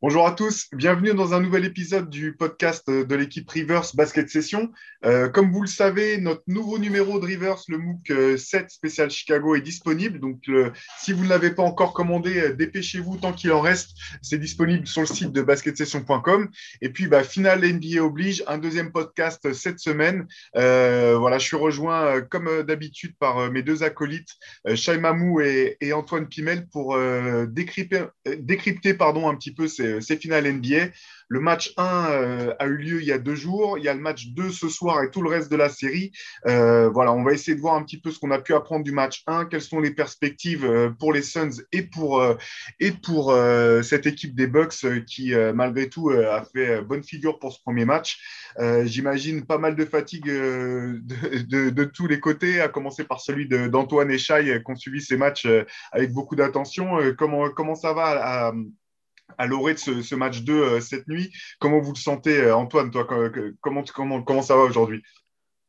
Bonjour à tous, bienvenue dans un nouvel épisode du podcast de l'équipe Rivers Basket Session. Euh, comme vous le savez, notre nouveau numéro de Rivers, le MOOC 7 euh, spécial Chicago, est disponible. Donc, si vous ne l'avez pas encore commandé, euh, dépêchez-vous tant qu'il en reste. C'est disponible sur le site de basketsession.com. Et puis, bah, finale NBA oblige, un deuxième podcast cette semaine. voilà, je suis rejoint comme d'habitude par mes deux acolytes, Shai Mamou et, Antoine Pimel, pour décrypter, décrypter pardon, un petit peu ces ces finales NBA. Le match 1 euh, a eu lieu il y a deux jours. Il y a le match 2 ce soir et tout le reste de la série. Euh, voilà, on va essayer de voir un petit peu ce qu'on a pu apprendre du match 1, quelles sont les perspectives euh, pour les Suns et pour, et pour cette équipe des Bucks qui, malgré tout, a fait bonne figure pour ce premier match. J'imagine pas mal de fatigue de, tous les côtés, à commencer par celui d'Antoine et Shai qui ont suivi ces matchs avec beaucoup d'attention. comment, comment ça va l'orée de ce, match 2 euh, cette nuit. Comment vous le sentez, euh, Antoine toi, comment, comment, comment ça va aujourd'hui?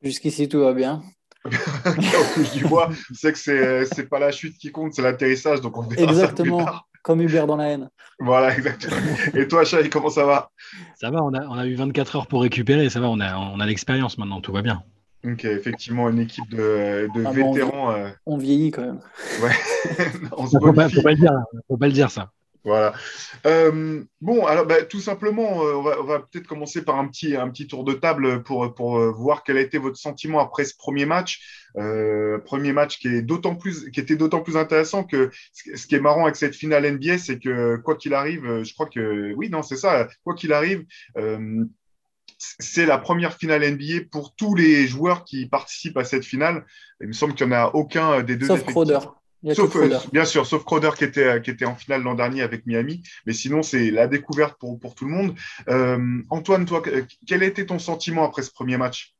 Jusqu'ici, tout va bien. du bois, c'est que c'est, c'est pas la chute qui compte, c'est l'atterrissage. Donc on verra Exactement, comme Hubert dans la haine. Voilà, exactement. Et toi, Chai, comment ça va? Ça va, on a, on a eu 24 heures pour récupérer, ça va, on a, on a l'expérience maintenant, tout va bien. Ok, effectivement, une équipe de, de ah, vétérans. Euh. On, vieillit quand même. Ouais. on se faut, pas, faut pas le dire, faut pas le dire ça. Voilà. Euh, bon, alors bah, tout simplement, euh, on va, peut-être commencer par un petit, un petit tour de table pour, pour euh, voir quel a été votre sentiment après ce premier match. premier match qui, est d'autant plus, qui était d'autant plus intéressant que ce qui est marrant avec cette finale NBA, c'est que quoi qu'il arrive, je crois que oui, non, c'est ça, quoi qu'il arrive, c'est la première finale NBA pour tous les joueurs qui participent à cette finale. Il me semble qu'il n'y en a aucun des deux. Sauf Crowder. Sauf, euh, bien sûr, sauf Crowder qui était, euh, qui était en finale l'an dernier avec Miami. Mais sinon, c'est la découverte pour, pour tout le monde. Euh, Antoine, toi, quel était ton sentiment après ce premier match?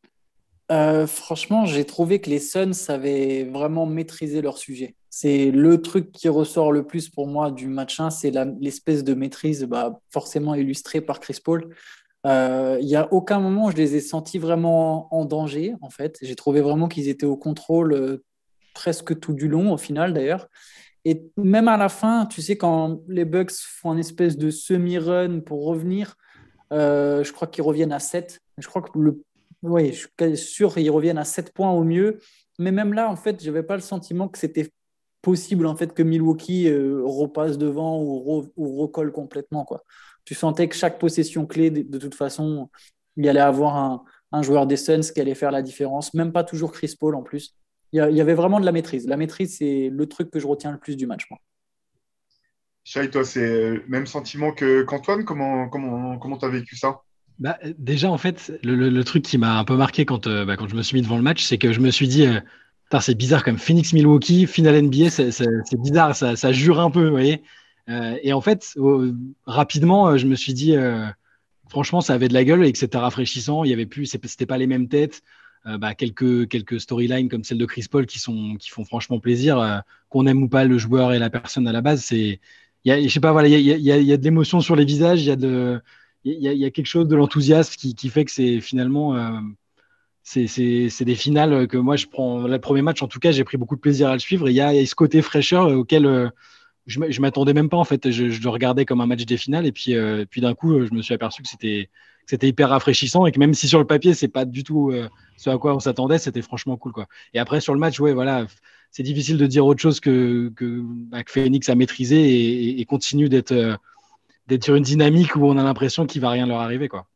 Franchement, j'ai trouvé que les Suns avaient vraiment maîtrisé leur sujet. C'est le truc qui ressort le plus pour moi du match 1, c'est l'espèce de maîtrise bah, forcément illustrée par Chris Paul. Il n'y a aucun moment où je les ai sentis vraiment en danger, en fait. J'ai trouvé vraiment qu'ils étaient au contrôle presque tout du long, au final d'ailleurs. Et même à la fin, tu sais, quand les Bucks font une espèce de semi-run pour revenir, euh, je crois qu'ils reviennent à 7. Je crois que le. Oui, je suis sûr qu'ils reviennent à 7 points au mieux. Mais même là, en fait, je n'avais pas le sentiment que c'était possible en fait que Milwaukee euh, repasse devant ou, recolle complètement. Quoi. Tu sentais que chaque possession clé, de, toute façon, il y allait avoir un, un joueur des Suns qui allait faire la différence. Même pas toujours Chris Paul en plus il y, avait vraiment de la maîtrise. La maîtrise, c'est le truc que je retiens le plus du match. Moi. Chai, toi, c'est le même sentiment que, qu'Antoine? Comment comment comment as vécu ça? Bah, Déjà, en fait, le, truc qui m'a un peu marqué quand, euh, bah, quand je me suis mis devant le match, c'est que je me suis dit, euh, c'est bizarre comme Phoenix Milwaukee, finale NBA, c'est, bizarre, ça, ça, jure un peu, vous voyez. Euh, et en fait, rapidement, je me suis dit, franchement, ça avait de la gueule et que c'était rafraîchissant. Il y avait plus, c'était pas les mêmes têtes. Euh, bah, quelques, quelques storylines comme celle de Chris Paul qui, sont, qui font franchement plaisir. Euh, qu'on aime ou pas le joueur et la personne à la base. Je sais pas, voilà, il y a, y, a, y a, de l'émotion sur les visages, il y, a y, a quelque chose de l'enthousiasme qui, qui, fait que c'est finalement. Euh, c'est des finales que moi je prends. Le premier match, en tout cas, j'ai pris beaucoup de plaisir à le suivre. Il y, a ce côté fraîcheur auquel je m'attendais même pas en fait. Je, le regardais comme un match des finales et puis, puis d'un coup, je me suis aperçu que c'était c'était hyper rafraîchissant et que même si sur le papier c'est pas du tout euh, ce à quoi on s'attendait, c'était franchement cool. Et après sur le match, ouais voilà, c'est difficile de dire autre chose que que, bah, Phoenix a maîtrisé et, continue d'être euh, d'être sur une dynamique où on a l'impression qu'il va rien leur arriver quoi.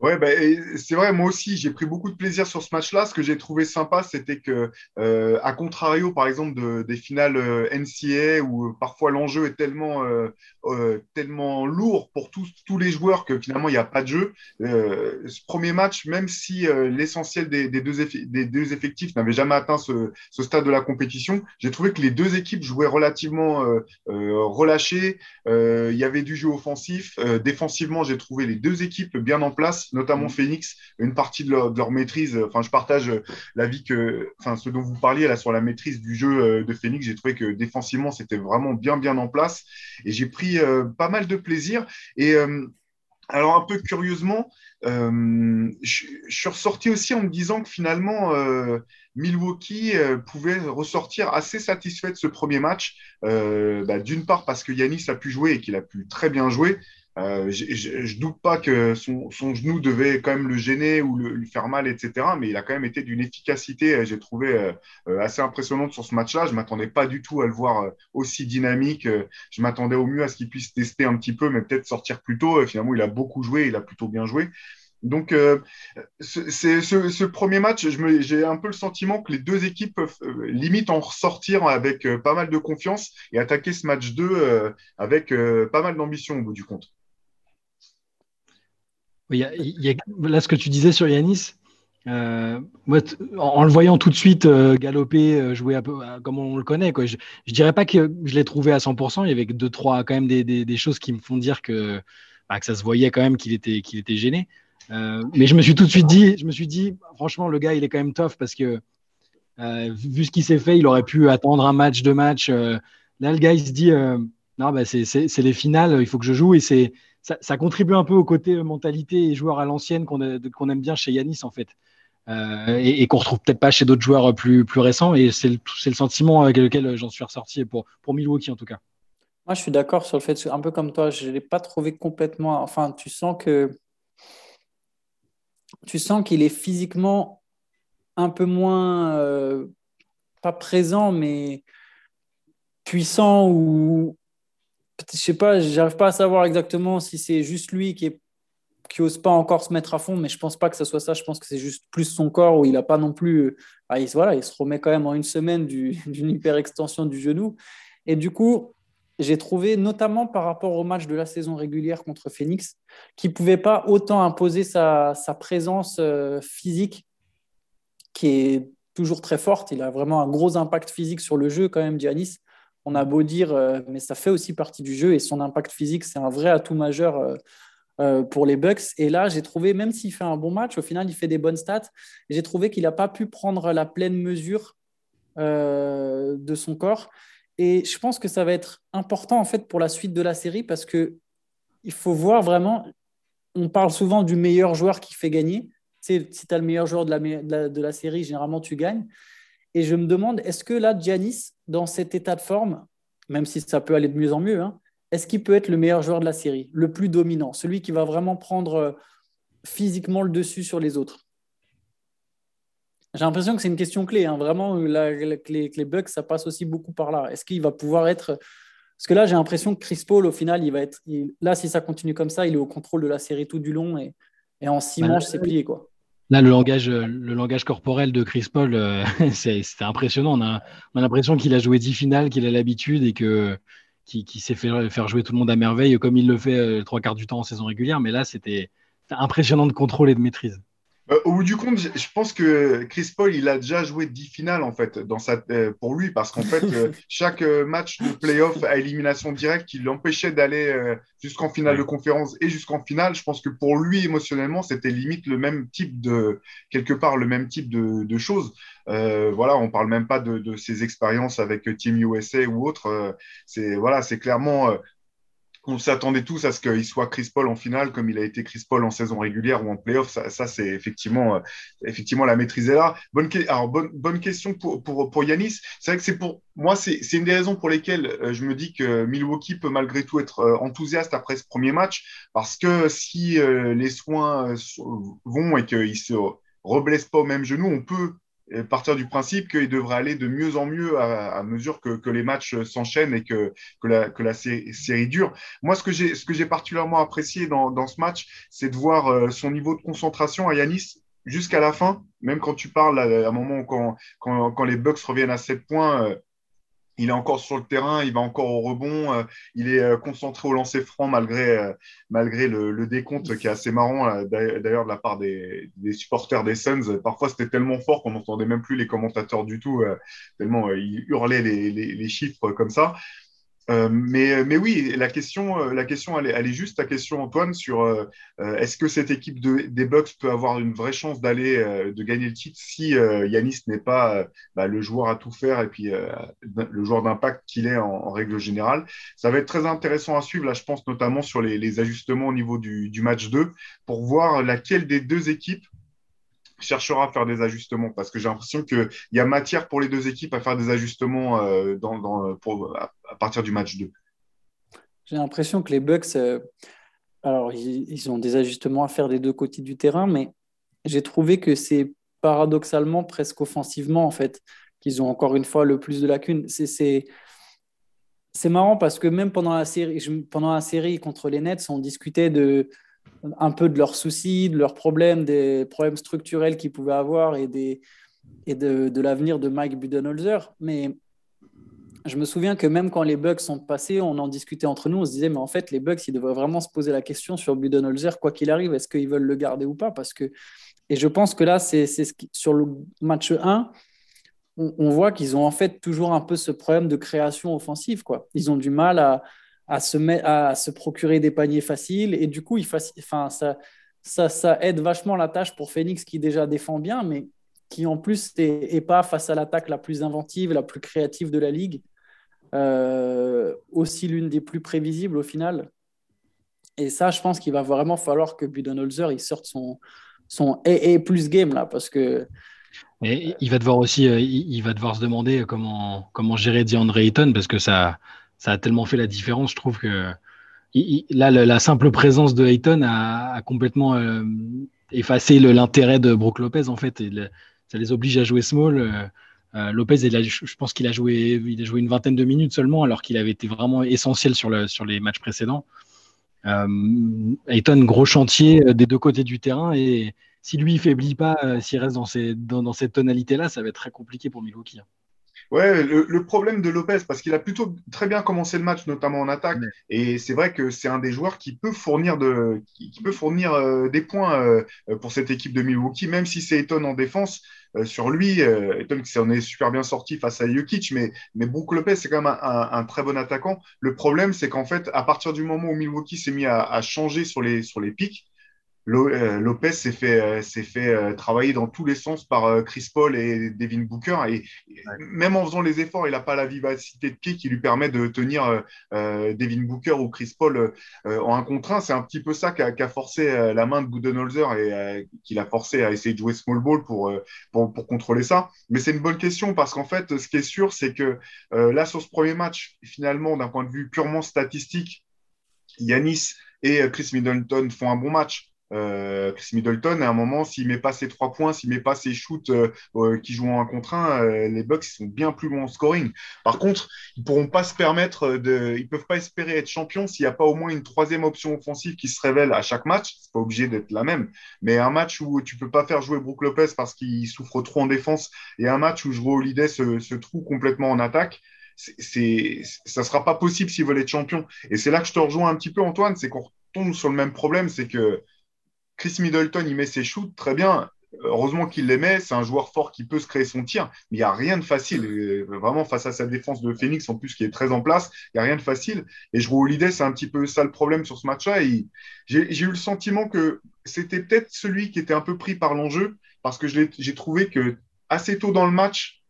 Ouais, bah, c'est vrai, moi aussi, j'ai pris beaucoup de plaisir sur ce match-là. Ce que j'ai trouvé sympa, c'était que, euh, à contrario, par exemple, de, des finales euh, NCA, où euh, parfois l'enjeu est tellement, euh, euh, tellement lourd pour tous, tous les joueurs que finalement, il n'y a pas de jeu. Euh, ce premier match, même si l'essentiel des, des, deux des, deux effectifs n'avait jamais atteint ce, ce, stade de la compétition, j'ai trouvé que les deux équipes jouaient relativement relâchées. Il y avait du jeu offensif. défensivement, j'ai trouvé les deux équipes bien en place notamment mm. Phoenix, une partie de leur, maîtrise. Enfin, je partage l'avis que, enfin, ce dont vous parliez là sur la maîtrise du jeu euh, de Phoenix. J'ai trouvé que défensivement, c'était vraiment bien, bien en place. Et j'ai pris euh, pas mal de plaisir. Et euh, alors, un peu curieusement, je, suis ressorti aussi en me disant que finalement, Milwaukee pouvait ressortir assez satisfait de ce premier match. Bah, d'une part parce que Yanis a pu jouer et qu'il a pu très bien jouer. Euh, je ne doute pas que son, genou devait quand même le gêner ou lui faire mal, etc. Mais il a quand même été d'une efficacité, euh, j'ai trouvé euh, assez impressionnante sur ce match-là. Je ne m'attendais pas du tout à le voir aussi dynamique. Je m'attendais au mieux à ce qu'il puisse tester un petit peu, mais peut-être sortir plus tôt. Finalement, il a beaucoup joué, il a plutôt bien joué. Donc, euh, ce, premier match, j'ai un peu le sentiment que les deux équipes peuvent euh, limite en ressortir avec pas mal de confiance et attaquer ce match 2 avec pas mal d'ambition au bout du compte. Oui, là, ce que tu disais sur Yanis, moi, en, le voyant tout de suite galoper, jouer un peu comme on le connaît, quoi, je ne dirais pas que je l'ai trouvé à 100%. Il y avait deux, trois, quand même des, des, choses qui me font dire que, bah, que ça se voyait quand même qu'il était, qu'il était gêné. Euh, mais je me suis tout de suite dit, je me suis dit, franchement, le gars, il est quand même tough parce que euh, vu ce qu'il s'est fait, il aurait pu attendre un match, deux matchs. Euh, là, le gars, il se dit, non, bah, c'est les finales, il faut que je joue. Et c'est ça, contribue un peu au côté mentalité et joueur à l'ancienne qu'on aime bien chez Yanis, en fait. et, et qu'on retrouve peut-être pas chez d'autres joueurs plus, plus récents. Et c'est le, sentiment avec lequel j'en suis ressorti pour, pour Milwaukee, en tout cas. Moi, je suis d'accord sur le fait, un peu comme toi, je ne l'ai pas trouvé complètement. Enfin, tu sens que tu sens qu'il est physiquement un peu moins, euh, pas présent, mais puissant ou je sais pas, j'arrive pas à savoir exactement si c'est juste lui qui est qui ose pas encore se mettre à fond, mais je pense pas que ce soit ça. Je pense que c'est juste plus son corps où il a pas non plus. Ah, il, voilà, il se remet quand même en une semaine d'une hyper extension du genou. Et du coup, j'ai trouvé, notamment par rapport au match de la saison régulière contre Phoenix, qu'il pouvait pas autant imposer sa, présence euh, physique, qui est toujours très forte. Il a vraiment un gros impact physique sur le jeu, quand même, Giannis. On a beau dire, euh, mais ça fait aussi partie du jeu et son impact physique, c'est un vrai atout majeur euh, pour les Bucks. Et là, j'ai trouvé, même s'il fait un bon match, au final, il fait des bonnes stats. J'ai trouvé qu'il n'a pas pu prendre la pleine mesure de son corps. Et je pense que ça va être important en fait pour la suite de la série parce que il faut voir vraiment. On parle souvent du meilleur joueur qui fait gagner. si tu as le meilleur joueur de la, de, la, série, généralement tu gagnes. Et je me demande, est-ce que là, Giannis, dans cet état de forme, même si ça peut aller de mieux en mieux, hein, est-ce qu'il peut être le meilleur joueur de la série, le plus dominant, celui qui va vraiment prendre euh, physiquement le dessus sur les autres? J'ai l'impression que c'est une question clé. Hein. Vraiment, la, que, les, Bucks, ça passe aussi beaucoup par là. Est-ce qu'il va pouvoir être. Parce que là, j'ai l'impression que Chris Paul, au final, il va être. Là, si ça continue comme ça, il est au contrôle de la série tout du long et, et en six bah, manches, c'est plié. Quoi. Là, le langage, le langage corporel de Chris Paul, euh, c'était impressionnant. On a, a l'impression qu'il a joué dix finales, qu'il a l'habitude et que qui, s'est fait faire jouer tout le monde à merveille, comme il le fait euh, trois quarts du temps en saison régulière. Mais là, c'était impressionnant de contrôle et de maîtrise. Euh, au bout du compte, je pense que Chris Paul, il a déjà joué 10 finales en fait dans sa, euh, pour lui, parce qu'en fait, euh, chaque match de playoff à élimination directe qui l'empêchait d'aller jusqu'en finale de conférence et jusqu'en finale, je pense que pour lui, émotionnellement, c'était limite le même type de, quelque part, le même type de, de choses. voilà, on parle même pas de, de ses expériences avec Team USA ou autre. c'est voilà, c'est clairement on s'attendait tous à ce qu'il soit Chris Paul en finale, comme il a été Chris Paul en saison régulière ou en playoff. Ça, c'est effectivement, euh, effectivement la maîtrise est là. Bonne, bonne, question pour, Yanis. C'est vrai que c'est pour moi, c'est une des raisons pour lesquelles euh, je me dis que Milwaukee peut malgré tout être euh, enthousiaste après ce premier match, parce que si les soins vont et qu'ils se reblessent pas au même genou, on peut partir du principe qu'il devrait aller de mieux en mieux à, mesure que, les matchs s'enchaînent et que, la, que la série, dure. Moi, ce que j'ai particulièrement apprécié dans, ce match, c'est de voir euh, son niveau de concentration à Yanis jusqu'à la fin, même quand tu parles à, un moment quand, les Bucks reviennent à 7 points, euh, il est encore sur le terrain, il va encore au rebond, euh, il est euh, concentré au lancer franc malgré, euh, malgré le, décompte qui est assez marrant d'ailleurs de la part des, supporters des Suns. Parfois c'était tellement fort qu'on n'entendait même plus les commentateurs du tout, tellement ils hurlaient les, chiffres comme ça. Euh, mais, mais, oui, la question, euh, la question elle, est, elle est juste ta question, Antoine, sur euh, est-ce que cette équipe de, des Bucks peut avoir une vraie chance d'aller, de gagner le titre si Yanis n'est pas bah, le joueur à tout faire et puis le joueur d'impact qu'il est en, règle générale? Ça va être très intéressant à suivre, là, je pense notamment sur les, les ajustements au niveau du, du, match 2 pour voir laquelle des deux équipes cherchera à faire des ajustements parce que j'ai l'impression qu'il y a matière pour les deux équipes à faire des ajustements euh, dans, pour, à, partir du match 2. J'ai l'impression que les Bucks, euh, alors, ils, ont des ajustements à faire des deux côtés du terrain, mais j'ai trouvé que c'est paradoxalement presque offensivement, en fait, qu'ils ont encore une fois le plus de lacunes. C'est marrant parce que même pendant la série, pendant la série contre les Nets, on discutait de, un peu de leurs soucis, de leurs problèmes, des problèmes structurels qu'ils pouvaient avoir et, des, et de, l'avenir de Mike Budenholzer. Mais je me souviens que même quand les bugs sont passés, on en discutait entre nous, on se disait, mais en fait, les bugs, ils devraient vraiment se poser la question sur Budenholzer, quoi qu'il arrive, est-ce qu'ils veulent le garder ou pas? Parce que, et je pense que là, c'est sur le match 1, on, voit qu'ils ont en fait toujours un peu ce problème de création offensive. Quoi. Ils ont du mal à, à, se, à se procurer des paniers faciles, et du coup, il enfin, ça, ça, ça aide vachement la tâche pour Phoenix qui déjà défend bien, mais qui en plus n'est pas face à l'attaque la plus inventive, la plus créative de la ligue. Euh, aussi l'une des plus prévisibles au final. Et ça, je pense qu'il va vraiment falloir que Budenholzer il sorte son, son AA plus game là, parce que. Il va devoir aussi, euh, il va devoir se demander comment, comment gérer DeAndre Ayton parce que ça, ça a tellement fait la différence. Je trouve que là, la, simple présence de Ayton a, complètement euh, effacé l'intérêt de Brook Lopez en fait. Ça les oblige à jouer small. Euh, Lopez, je pense qu'il a joué, il une vingtaine de minutes seulement, alors qu'il avait été vraiment essentiel sur, le, sur les matchs précédents. Euh, Ayton, gros chantier euh, des deux côtés du terrain, et si lui ne faiblit pas, s'il reste dans, cette tonalité-là, ça va être très compliqué pour Milwaukee. Hein. Ouais, le, problème de Lopez, parce qu'il a plutôt très bien commencé le match, notamment en attaque, et c'est vrai que c'est un des joueurs qui peut fournir, de, qui, peut fournir des points pour cette équipe de Milwaukee, même si c'est Ayton en défense. Euh, sur lui. Euh, Eton qui s'en est super bien sorti face à Jokic, mais, mais Brook Lopez, c'est quand même un, très bon attaquant. Le problème, c'est qu'en fait, à partir du moment où Milwaukee s'est mis à, à, changer sur les, sur les pics, euh, Lopez s'est fait, euh, s'est fait euh, travailler dans tous les sens par Chris Paul et Devin Booker. Et même en faisant les efforts, il n'a pas la vivacité de pied qui lui permet de tenir Devin Booker ou Chris Paul en un contre un. C'est un petit peu ça qui a, forcé la main de Budenholzer et qui l'a forcé à essayer de jouer small ball pour, pour, pour contrôler ça. Mais c'est une bonne question parce qu'en fait, ce qui est sûr, c'est que là, sur ce premier match, finalement, d'un point de vue purement statistique, Yanis et Chris Middleton font un bon match. Euh, Chris Middleton, à un moment, s'il met pas ses trois points, s'il met pas ses shoots euh, euh, qui jouent en un contre un, les Bucks sont bien plus bons en scoring. Par contre, ils pourront pas se permettre de, ils peuvent pas espérer être champions s'il n'y a pas au moins une troisième option offensive qui se révèle à chaque match. C'est pas obligé d'être la même, mais un match où tu peux pas faire jouer Brook Lopez parce qu'il souffre trop en défense et un match où je Holiday se, trouve complètement en attaque c'est, ça sera pas possible s'ils veulent être champions. Et c'est là que je te rejoins un petit peu, Antoine, c'est qu'on tombe sur le même problème, c'est que Chris Middleton, il met ses shoots, très bien. Heureusement qu'il les met, c'est un joueur fort qui peut se créer son tir, mais il n'y a rien de facile. vraiment, face à sa défense de Phoenix, en plus, qui est très en place, il n'y a rien de facile. Et je trouve l'idée, c'est un petit peu ça le problème sur ce match-là. J'ai eu le sentiment que c'était peut-être celui qui était un peu pris par l'enjeu, parce que j'ai trouvé que assez tôt dans le match,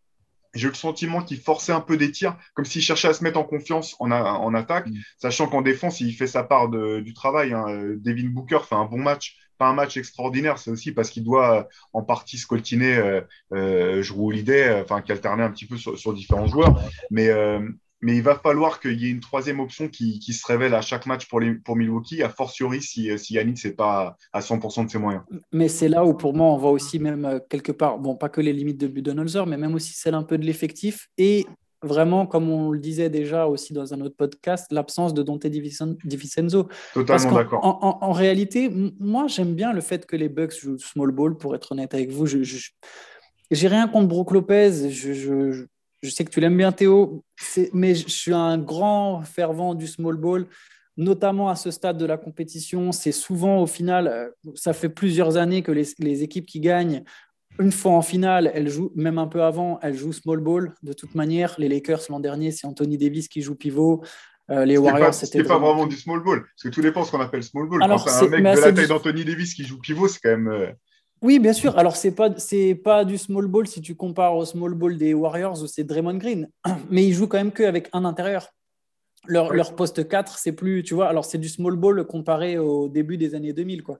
j'ai eu le sentiment qu'il forçait un peu des tirs, comme s'il cherchait à se mettre en confiance en, en attaque, mm. sachant qu'en défense, il fait sa part du travail. Hein. Devin Booker fait un bon match, pas un match extraordinaire, c'est aussi parce qu'il doit en partie scoltiner euh, euh, l'idée, enfin, qu'alterner un petit peu sur, différents joueurs. Mais, euh, mais il va falloir qu'il y ait une troisième option qui, qui, se révèle à chaque match pour, les, pour Milwaukee, a fortiori si, si Yannick n'est pas à 100% de ses moyens. Mais c'est là où pour moi on voit aussi même euh, quelque part, bon pas que les limites de Budenholzer, mais même aussi celle un peu de l'effectif et vraiment, comme on le disait déjà aussi dans un autre podcast, l'absence de Dante DiVincenzo. Totalement d'accord. En, en, réalité, moi j'aime bien le fait que les Bucks jouent small ball, pour être honnête avec vous. Je, j'ai rien contre Brook Lopez. Je, je, je sais que tu l'aimes bien, Théo, mais je suis un grand fervent du small ball, notamment à ce stade de la compétition. C'est souvent, au final, euh, ça fait plusieurs années que les, équipes qui gagnent, une fois en finale, elles jouent, même un peu avant, elles jouent small ball de toute manière. Les Lakers l'an dernier, c'est Anthony Davis qui joue pivot. Euh, les Warriors, c'était. pas vraiment du small ball, parce que tout dépend ce qu'on appelle small ball. Alors, Quand un mec de la taille d'Anthony Davis qui joue pivot, c'est quand même. Euh, oui, bien sûr. Alors, ce n'est pas, pas du small ball si tu compares au small ball des Warriors où c'est Draymond Green. Mais ils jouent quand même qu'avec un intérieur. Leur, leur, poste 4, c'est plus, tu vois, alors c'est du small ball comparé au début des années 2000. Quoi.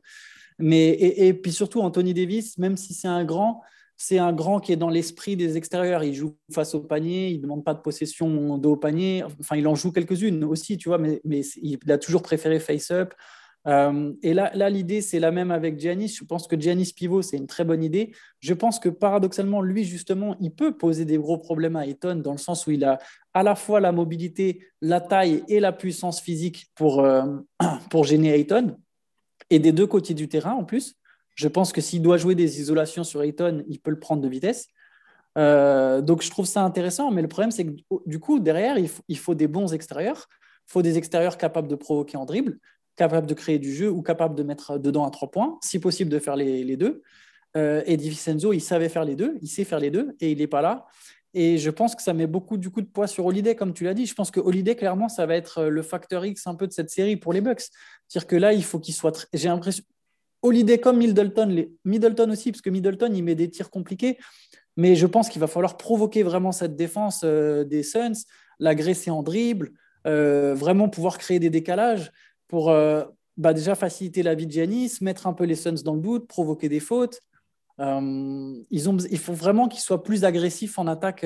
Mais, et, puis surtout, Anthony Davis, même si c'est un grand, c'est un grand qui est dans l'esprit des extérieurs. Il joue face au panier, il ne demande pas de possession de haut panier. Enfin, il en joue quelques-unes aussi, tu vois, mais, il a toujours préféré face-up. Euh, et là, là l'idée, c'est la même avec Giannis. Je pense que Giannis pivot, c'est une très bonne idée. Je pense que paradoxalement, lui, justement, il peut poser des gros problèmes à Ayton dans le sens où il a à la fois la mobilité, la taille et la puissance physique pour, euh, pour gêner Ayton. Et des deux côtés du terrain, en plus. Je pense que s'il doit jouer des isolations sur Ayton, il peut le prendre de vitesse. Euh, donc, je trouve ça intéressant. Mais le problème, c'est que du coup, derrière, il faut, des bons extérieurs. Il faut des extérieurs capables de provoquer en dribble, capables de créer du jeu ou capables de mettre dedans à trois points, si possible de faire les, deux. Euh, et Di il savait faire les deux, il sait faire les deux et il n'est pas là. Et je pense que ça met beaucoup du coup de poids sur Holiday, comme tu l'as dit. Je pense que Holiday, clairement, ça va être le facteur X un peu de cette série pour les Bucks. C'est-à-dire que là, il faut qu'il soit. J'ai l'impression. Holiday comme Middleton. Middleton aussi, parce que Middleton, il met des tirs compliqués. Mais je pense qu'il va falloir provoquer vraiment cette défense euh, des Suns, l'agresser en dribble, euh, vraiment pouvoir créer des décalages pour euh, bah, déjà faciliter la vie de Giannis, mettre un peu les Suns dans le doute, provoquer des fautes. Ils ont, il faut vraiment qu'ils soient plus agressifs en attaque.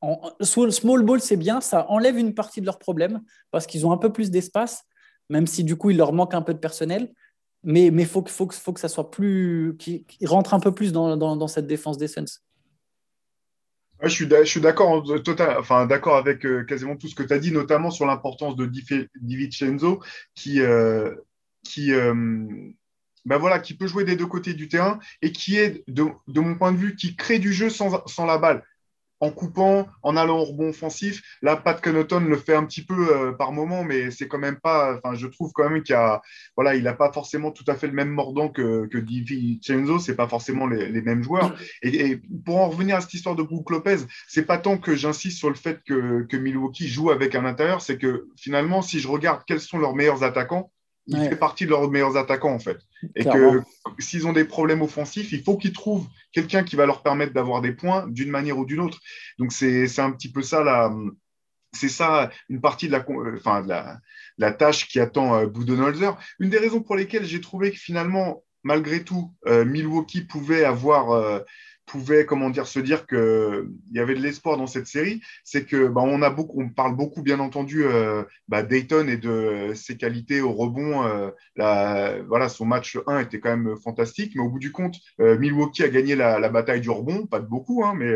En, small ball, c'est bien, ça enlève une partie de leurs problèmes parce qu'ils ont un peu plus d'espace, même si du coup il leur manque un peu de personnel mais il faut, faut, faut, que ça soit plus. qui rentre un peu plus dans, dans, cette défense des Suns. suis, je suis d'accord enfin, d'accord avec euh, quasiment tout ce que tu as dit, notamment sur l'importance de Di, Vincenzo, qui, euh, qui, euh, ben voilà, qui peut jouer des deux côtés du terrain et qui est, de, de mon point de vue, qui crée du jeu sans, sans la balle en coupant, en allant au rebond offensif. Là, Pat Connaughton le fait un petit peu euh, par moment, mais c'est quand même pas. Enfin, je trouve quand même qu'il a, voilà, il n'a pas forcément tout à fait le même mordant que, que Di Cenzo. C'est pas forcément les, mêmes joueurs. Et, pour en revenir à cette histoire de Brook Lopez, c'est pas tant que j'insiste sur le fait que, que Milwaukee joue avec un intérieur, c'est que finalement, si je regarde quels sont leurs meilleurs attaquants, il fait partie de leurs meilleurs attaquants en fait. Et que s'ils ont des problèmes offensifs, il faut qu'ils trouvent quelqu'un qui va leur permettre d'avoir des points d'une manière ou d'une autre. Donc c'est un petit peu ça la, c'est ça une partie de la, enfin, de la, la tâche qui attend euh, Budenholzer. Une des raisons pour lesquelles j'ai trouvé que finalement, malgré tout, euh, Milwaukee pouvait avoir euh, pouvait comment dire se dire que il y avait de l'espoir dans cette série, c'est que bah, on a beaucoup, on parle beaucoup bien entendu euh, bah, Dayton et de ses qualités au rebond. Euh, la, voilà, son match 1 était quand même fantastique, mais au bout du compte, euh, Milwaukee a gagné la, la, bataille du rebond, pas de beaucoup, hein, mais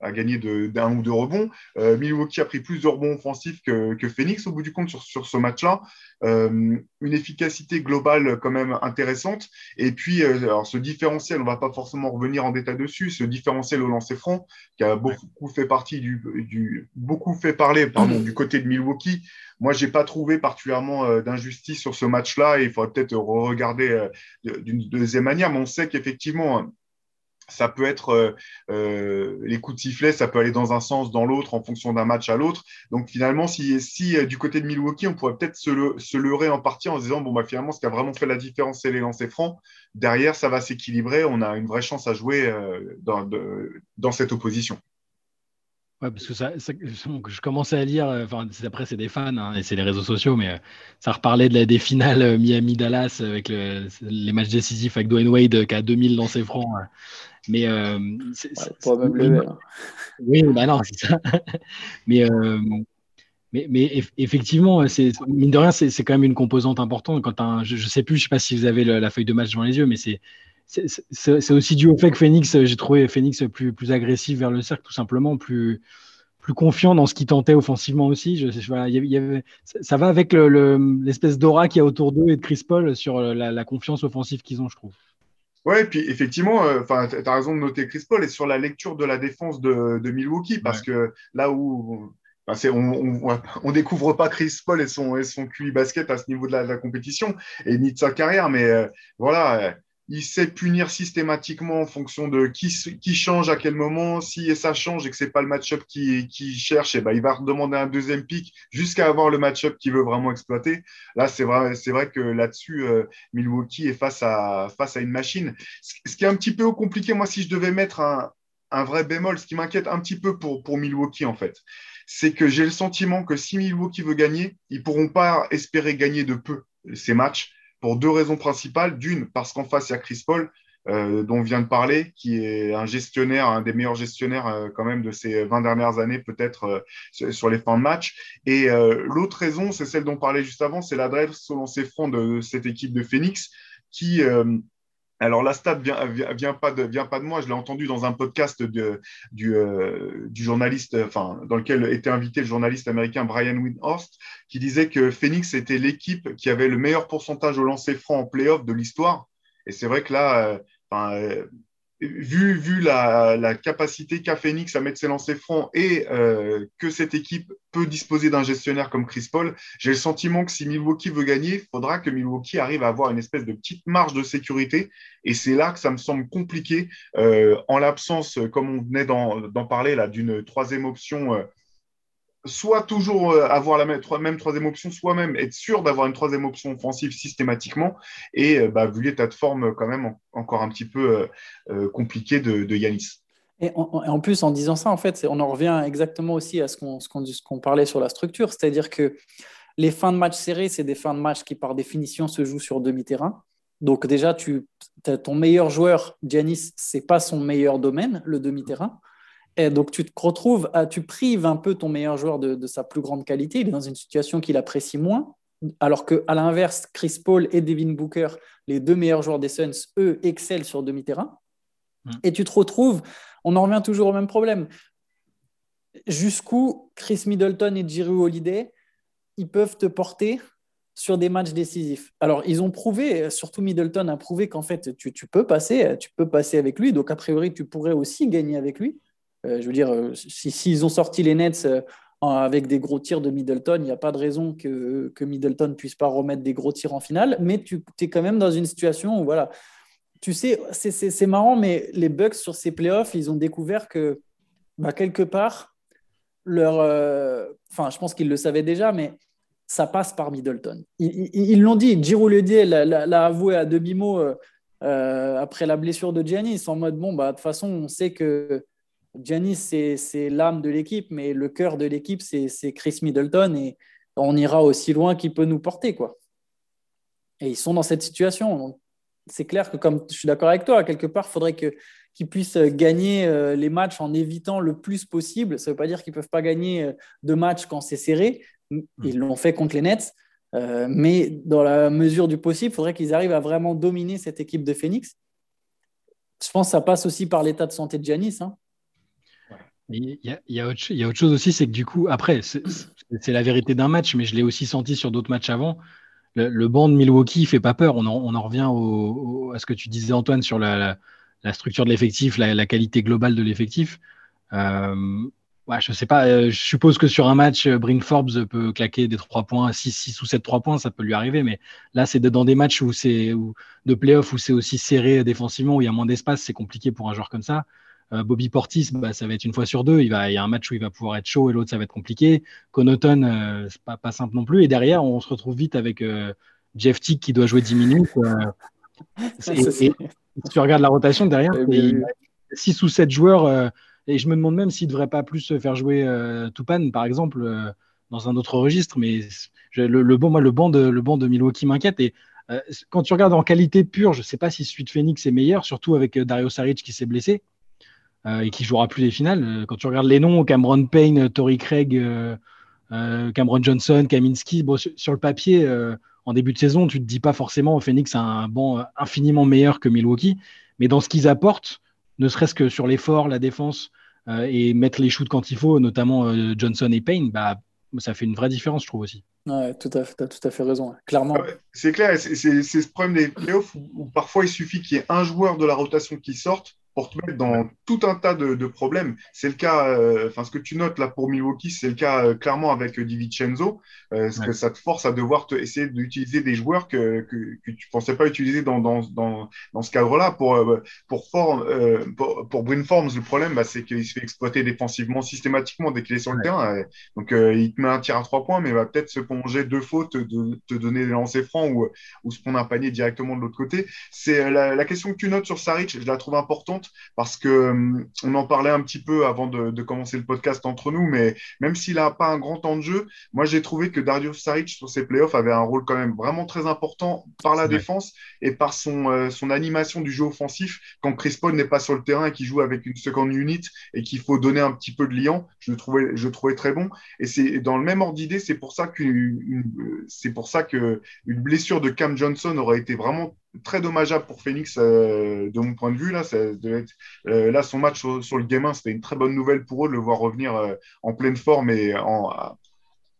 a gagné d'un ou deux rebonds. Euh, Milwaukee a pris plus de rebonds offensifs que, que Phoenix au bout du compte sur, sur ce match-là. Euh, une efficacité globale quand même intéressante. Et puis, euh, alors ce différentiel, on va pas forcément revenir en détail dessus, ce différentiel au lancer franc qui a beaucoup fait partie du, du beaucoup fait parler pardon, du côté de Milwaukee. Moi, j'ai pas trouvé particulièrement d'injustice sur ce match-là. Il faudrait peut-être regarder d'une deuxième manière, mais on sait qu'effectivement ça peut être euh, euh, les coups de sifflet, ça peut aller dans un sens, dans l'autre, en fonction d'un match à l'autre. Donc finalement, si, euh, du côté de Milwaukee, on pourrait peut-être se, le, se leurrer en partie en se disant bon bah finalement, ce qui a vraiment fait la différence, c'est les lancers francs. Derrière, ça va s'équilibrer. On a une vraie chance à jouer dans cette opposition. Ouais, parce que ça, je commençais à lire, enfin, après, c'est des fans hein, et c'est les réseaux sociaux, mais ça reparlait de la, des finales Miami-Dallas avec les matchs décisifs avec Dwayne Wade qui a 2000 lancers francs. Mais euh, Oui, bah non, c'est ça. mais, euh, mais, mais effectivement, c'est mine de rien, c'est quand même une composante importante. Quand un, je, ne sais plus, je sais pas si vous avez la feuille de match devant les yeux, mais c'est c'est aussi dû au fait que Phoenix, j'ai trouvé Phoenix plus, plus agressif vers le cercle, tout simplement, plus, plus confiant dans ce qu'il tentait offensivement aussi. Je, voilà, y y avait, ça va avec l'espèce le, d'aura qu'il y a autour d'eux et de Chris Paul sur la, la confiance offensive qu'ils ont, je trouve. Ouais, puis effectivement, euh, enfin, tu as raison de noter Chris Paul et sur la lecture de la défense de, de Milwaukee, parce que là où on, on, on, découvre pas Chris Paul et son, et son QI basket à ce niveau de la, de la compétition et ni de sa carrière, mais euh, voilà, il sait punir systématiquement en fonction de qui, qui change à quel moment. Si ça change et que c'est pas le match-up qui, qui cherche, et eh ben, il va redemander un deuxième pic jusqu'à avoir le match-up qu'il veut vraiment exploiter. Là, c'est vrai, que là-dessus, euh, Milwaukee est face à, face une machine. Ce qui est un petit peu compliqué, moi, si je devais mettre un, vrai bémol, ce qui m'inquiète un petit peu pour, pour Milwaukee, en fait, c'est que j'ai le sentiment que si Milwaukee veut gagner, ils pourront pas espérer gagner de peu ces matchs pour deux raisons principales. D'une, parce qu'en face, il y a Chris Paul. euh, dont on vient de parler, qui est un gestionnaire, un des meilleurs gestionnaires euh, quand même de ces 20 dernières années, peut-être sur les fins de match. Et l'autre raison, c'est celle dont on parlait juste avant, c'est l'adresse au lancer franc de cette équipe de Phoenix qui alors la stat vient, pas de, vient pas de moi, je l'ai entendu dans un podcast du, euh, du, journaliste, enfin dans lequel était invité le journaliste américain Brian Windhorst, qui disait que Phoenix était l'équipe qui avait le meilleur pourcentage au lancer franc en playoff de l'histoire. Et c'est vrai que là, euh, euh vu, vu la, la capacité qu'a Phoenix à mettre ses lancers francs et euh, que cette équipe peut disposer d'un gestionnaire comme Chris Paul, j'ai le sentiment que si Milwaukee veut gagner, il faudra que Milwaukee arrive à avoir une espèce de petite marge de sécurité. Et c'est là que ça me semble compliqué, euh, en l'absence, comme on venait d'en parler, là, d'une troisième option. Euh, soit toujours euh, avoir la même, troisième option, soit même être sûr d'avoir une troisième option offensive systématiquement. Et euh, bah, vu l'état de forme quand même encore un petit peu euh, compliqué de, Yanis. Et en, plus, en disant ça, en fait, on en revient exactement aussi à ce qu'on parlait sur la structure, c'est-à-dire que les fins de match serrés, c'est des fins de match qui, par définition, se jouent sur demi-terrain. Donc déjà, tu, ton meilleur joueur, Giannis, c'est pas son meilleur domaine, le demi-terrain. Et donc, tu te retrouves, à, tu prives un peu ton meilleur joueur de, sa plus grande qualité. Il est dans une situation qu'il apprécie moins. Alors qu'à l'inverse, Chris Paul et Devin Booker, les deux meilleurs joueurs des Suns, eux, excellent sur demi-terrain. Mm. Et tu te retrouves, on en revient toujours au même problème. Jusqu'où Chris Middleton et Jerry Holiday, ils peuvent te porter sur des matchs décisifs. Alors, ils ont prouvé, surtout Middleton a prouvé qu'en fait, tu, tu, peux passer, tu peux passer avec lui. Donc, a priori, tu pourrais aussi gagner avec lui. Euh, je veux dire, euh, s'ils ont sorti les Nets euh, avec des gros tirs de Middleton, il n'y a pas de raison que, que Middleton ne puisse pas remettre des gros tirs en finale, mais tu es quand même dans une situation où, voilà, tu sais, c'est marrant, mais les Bucks sur ces playoffs, ils ont découvert que, bah, quelque part, leur. Enfin, je pense qu'ils le savaient déjà, mais ça passe par Middleton. Ils l'ont dit, Giro Ledier l'a avoué à demi-mot après la blessure de Giannis, en mode bon, bah, de toute façon, on sait que Giannis, c'est l'âme de l'équipe, mais le cœur de l'équipe, c'est Chris Middleton et on ira aussi loin qu'il peut nous porter. Quoi. Et ils sont dans cette situation. C'est clair que, comme je suis d'accord avec toi, quelque part, il faudrait qu'ils puissent gagner euh, les matchs en évitant le plus possible. Ça ne veut pas dire qu'ils ne peuvent pas gagner euh, de matchs quand c'est serré. Mm. Ils l'ont fait contre les Nets. Euh, mais dans la mesure du possible, il faudrait qu'ils arrivent à vraiment dominer cette équipe de Phoenix. Je pense que ça passe aussi par l'état de santé de Giannis. Hein. Il y, a, autre, chose aussi, c'est que du coup, après, c'est la vérité d'un match, mais je l'ai aussi senti sur d'autres matchs avant. Le, banc de Milwaukee fait pas peur. On en, revient à ce que tu disais, Antoine, sur la, structure de l'effectif, la, qualité globale de l'effectif. Euh, je sais pas, euh, je suppose que sur un match, euh, Bryn Forbes peut claquer des 3 points, 6, 6 ou 7 3 points, ça peut lui arriver, mais là, c'est dans des matchs où c'est de playoff où c'est aussi serré défensivement, où il y a moins d'espace, c'est compliqué pour un joueur comme ça. Euh, Bobby Portis, bah, ça va être une fois sur deux. Il, va, il y a un match où il va pouvoir être chaud et l'autre, ça va être compliqué. Connaughton, euh, c'est pas, pas simple non plus. Et derrière, on se retrouve vite avec euh, Jeff Tick qui doit jouer 10 minutes. et, si tu regardes la rotation derrière, il y a 6 ou 7 joueurs. et je me demande même s'il ne devrait pas plus faire jouer Tupan, par exemple, dans un autre registre. Mais le, bon, moi, le banc de, le banc de Milwaukee m'inquiète. Et quand tu regardes en qualité pure, je ne sais pas si celui de Phoenix est meilleur, surtout avec Dario Saric qui s'est blessé. Euh, et qui jouera plus les finales. Euh, quand tu regardes les noms, Cameron Payne, Tory Craig, euh, Cameron Johnson, Kaminski, sur, le papier, en début de saison, tu te dis pas forcément Phoenix a un banc infiniment meilleur que Milwaukee, mais dans ce qu'ils apportent, ne serait-ce que sur l'effort, la défense et mettre les shoots quand il faut, notamment Johnson et Payne, bah, ça fait une vraie différence, je trouve aussi. Ouais, tout à fait, tu as tout à fait raison, clairement. c'est clair, c'est ce problème des playoffs où, parfois il suffit qu'il y ait un joueur de la rotation qui sorte pour te mettre dans tout un tas de, problèmes. C'est le cas, euh, enfin, ce que tu notes là pour Milwaukee, c'est le cas euh, clairement avec euh, Di Vincenzo, parce que ça te force à devoir te, essayer d'utiliser des joueurs que, que, que tu pensais pas utiliser dans, dans, dans, dans ce cadre-là. Pour, pour, Form, pour, pour Bryn Forms, le problème, bah, c'est qu'il se fait exploiter défensivement systématiquement dès qu'il est sur le terrain. Donc, il te met un tir à trois points, mais il va peut-être se plonger deux fautes, de, te donner des lancers francs ou, ou se prendre un panier directement de l'autre côté. C'est la, la question que tu notes sur Saric, je la trouve importante importante parce que hum, on en parlait un petit peu avant de, commencer le podcast entre nous, mais même s'il n'a pas un grand temps de jeu, moi j'ai trouvé que Dario Saric sur ses playoffs avait un rôle quand même vraiment très important par la défense et par son, euh, son animation du jeu offensif quand Chris Paul n'est pas sur le terrain et qu'il joue avec une seconde unit et qu'il faut donner un petit peu de liant. Je le trouvais, je trouvais très bon. Et c'est dans le même ordre d'idée, c'est pour ça qu'une, c'est pour ça que une blessure de Cam Johnson aurait été vraiment très dommageable pour Phoenix euh, de mon point de vue. Là, euh, là son match sur, le game 1, c'était une très bonne nouvelle pour eux de le voir revenir euh, en pleine forme et en,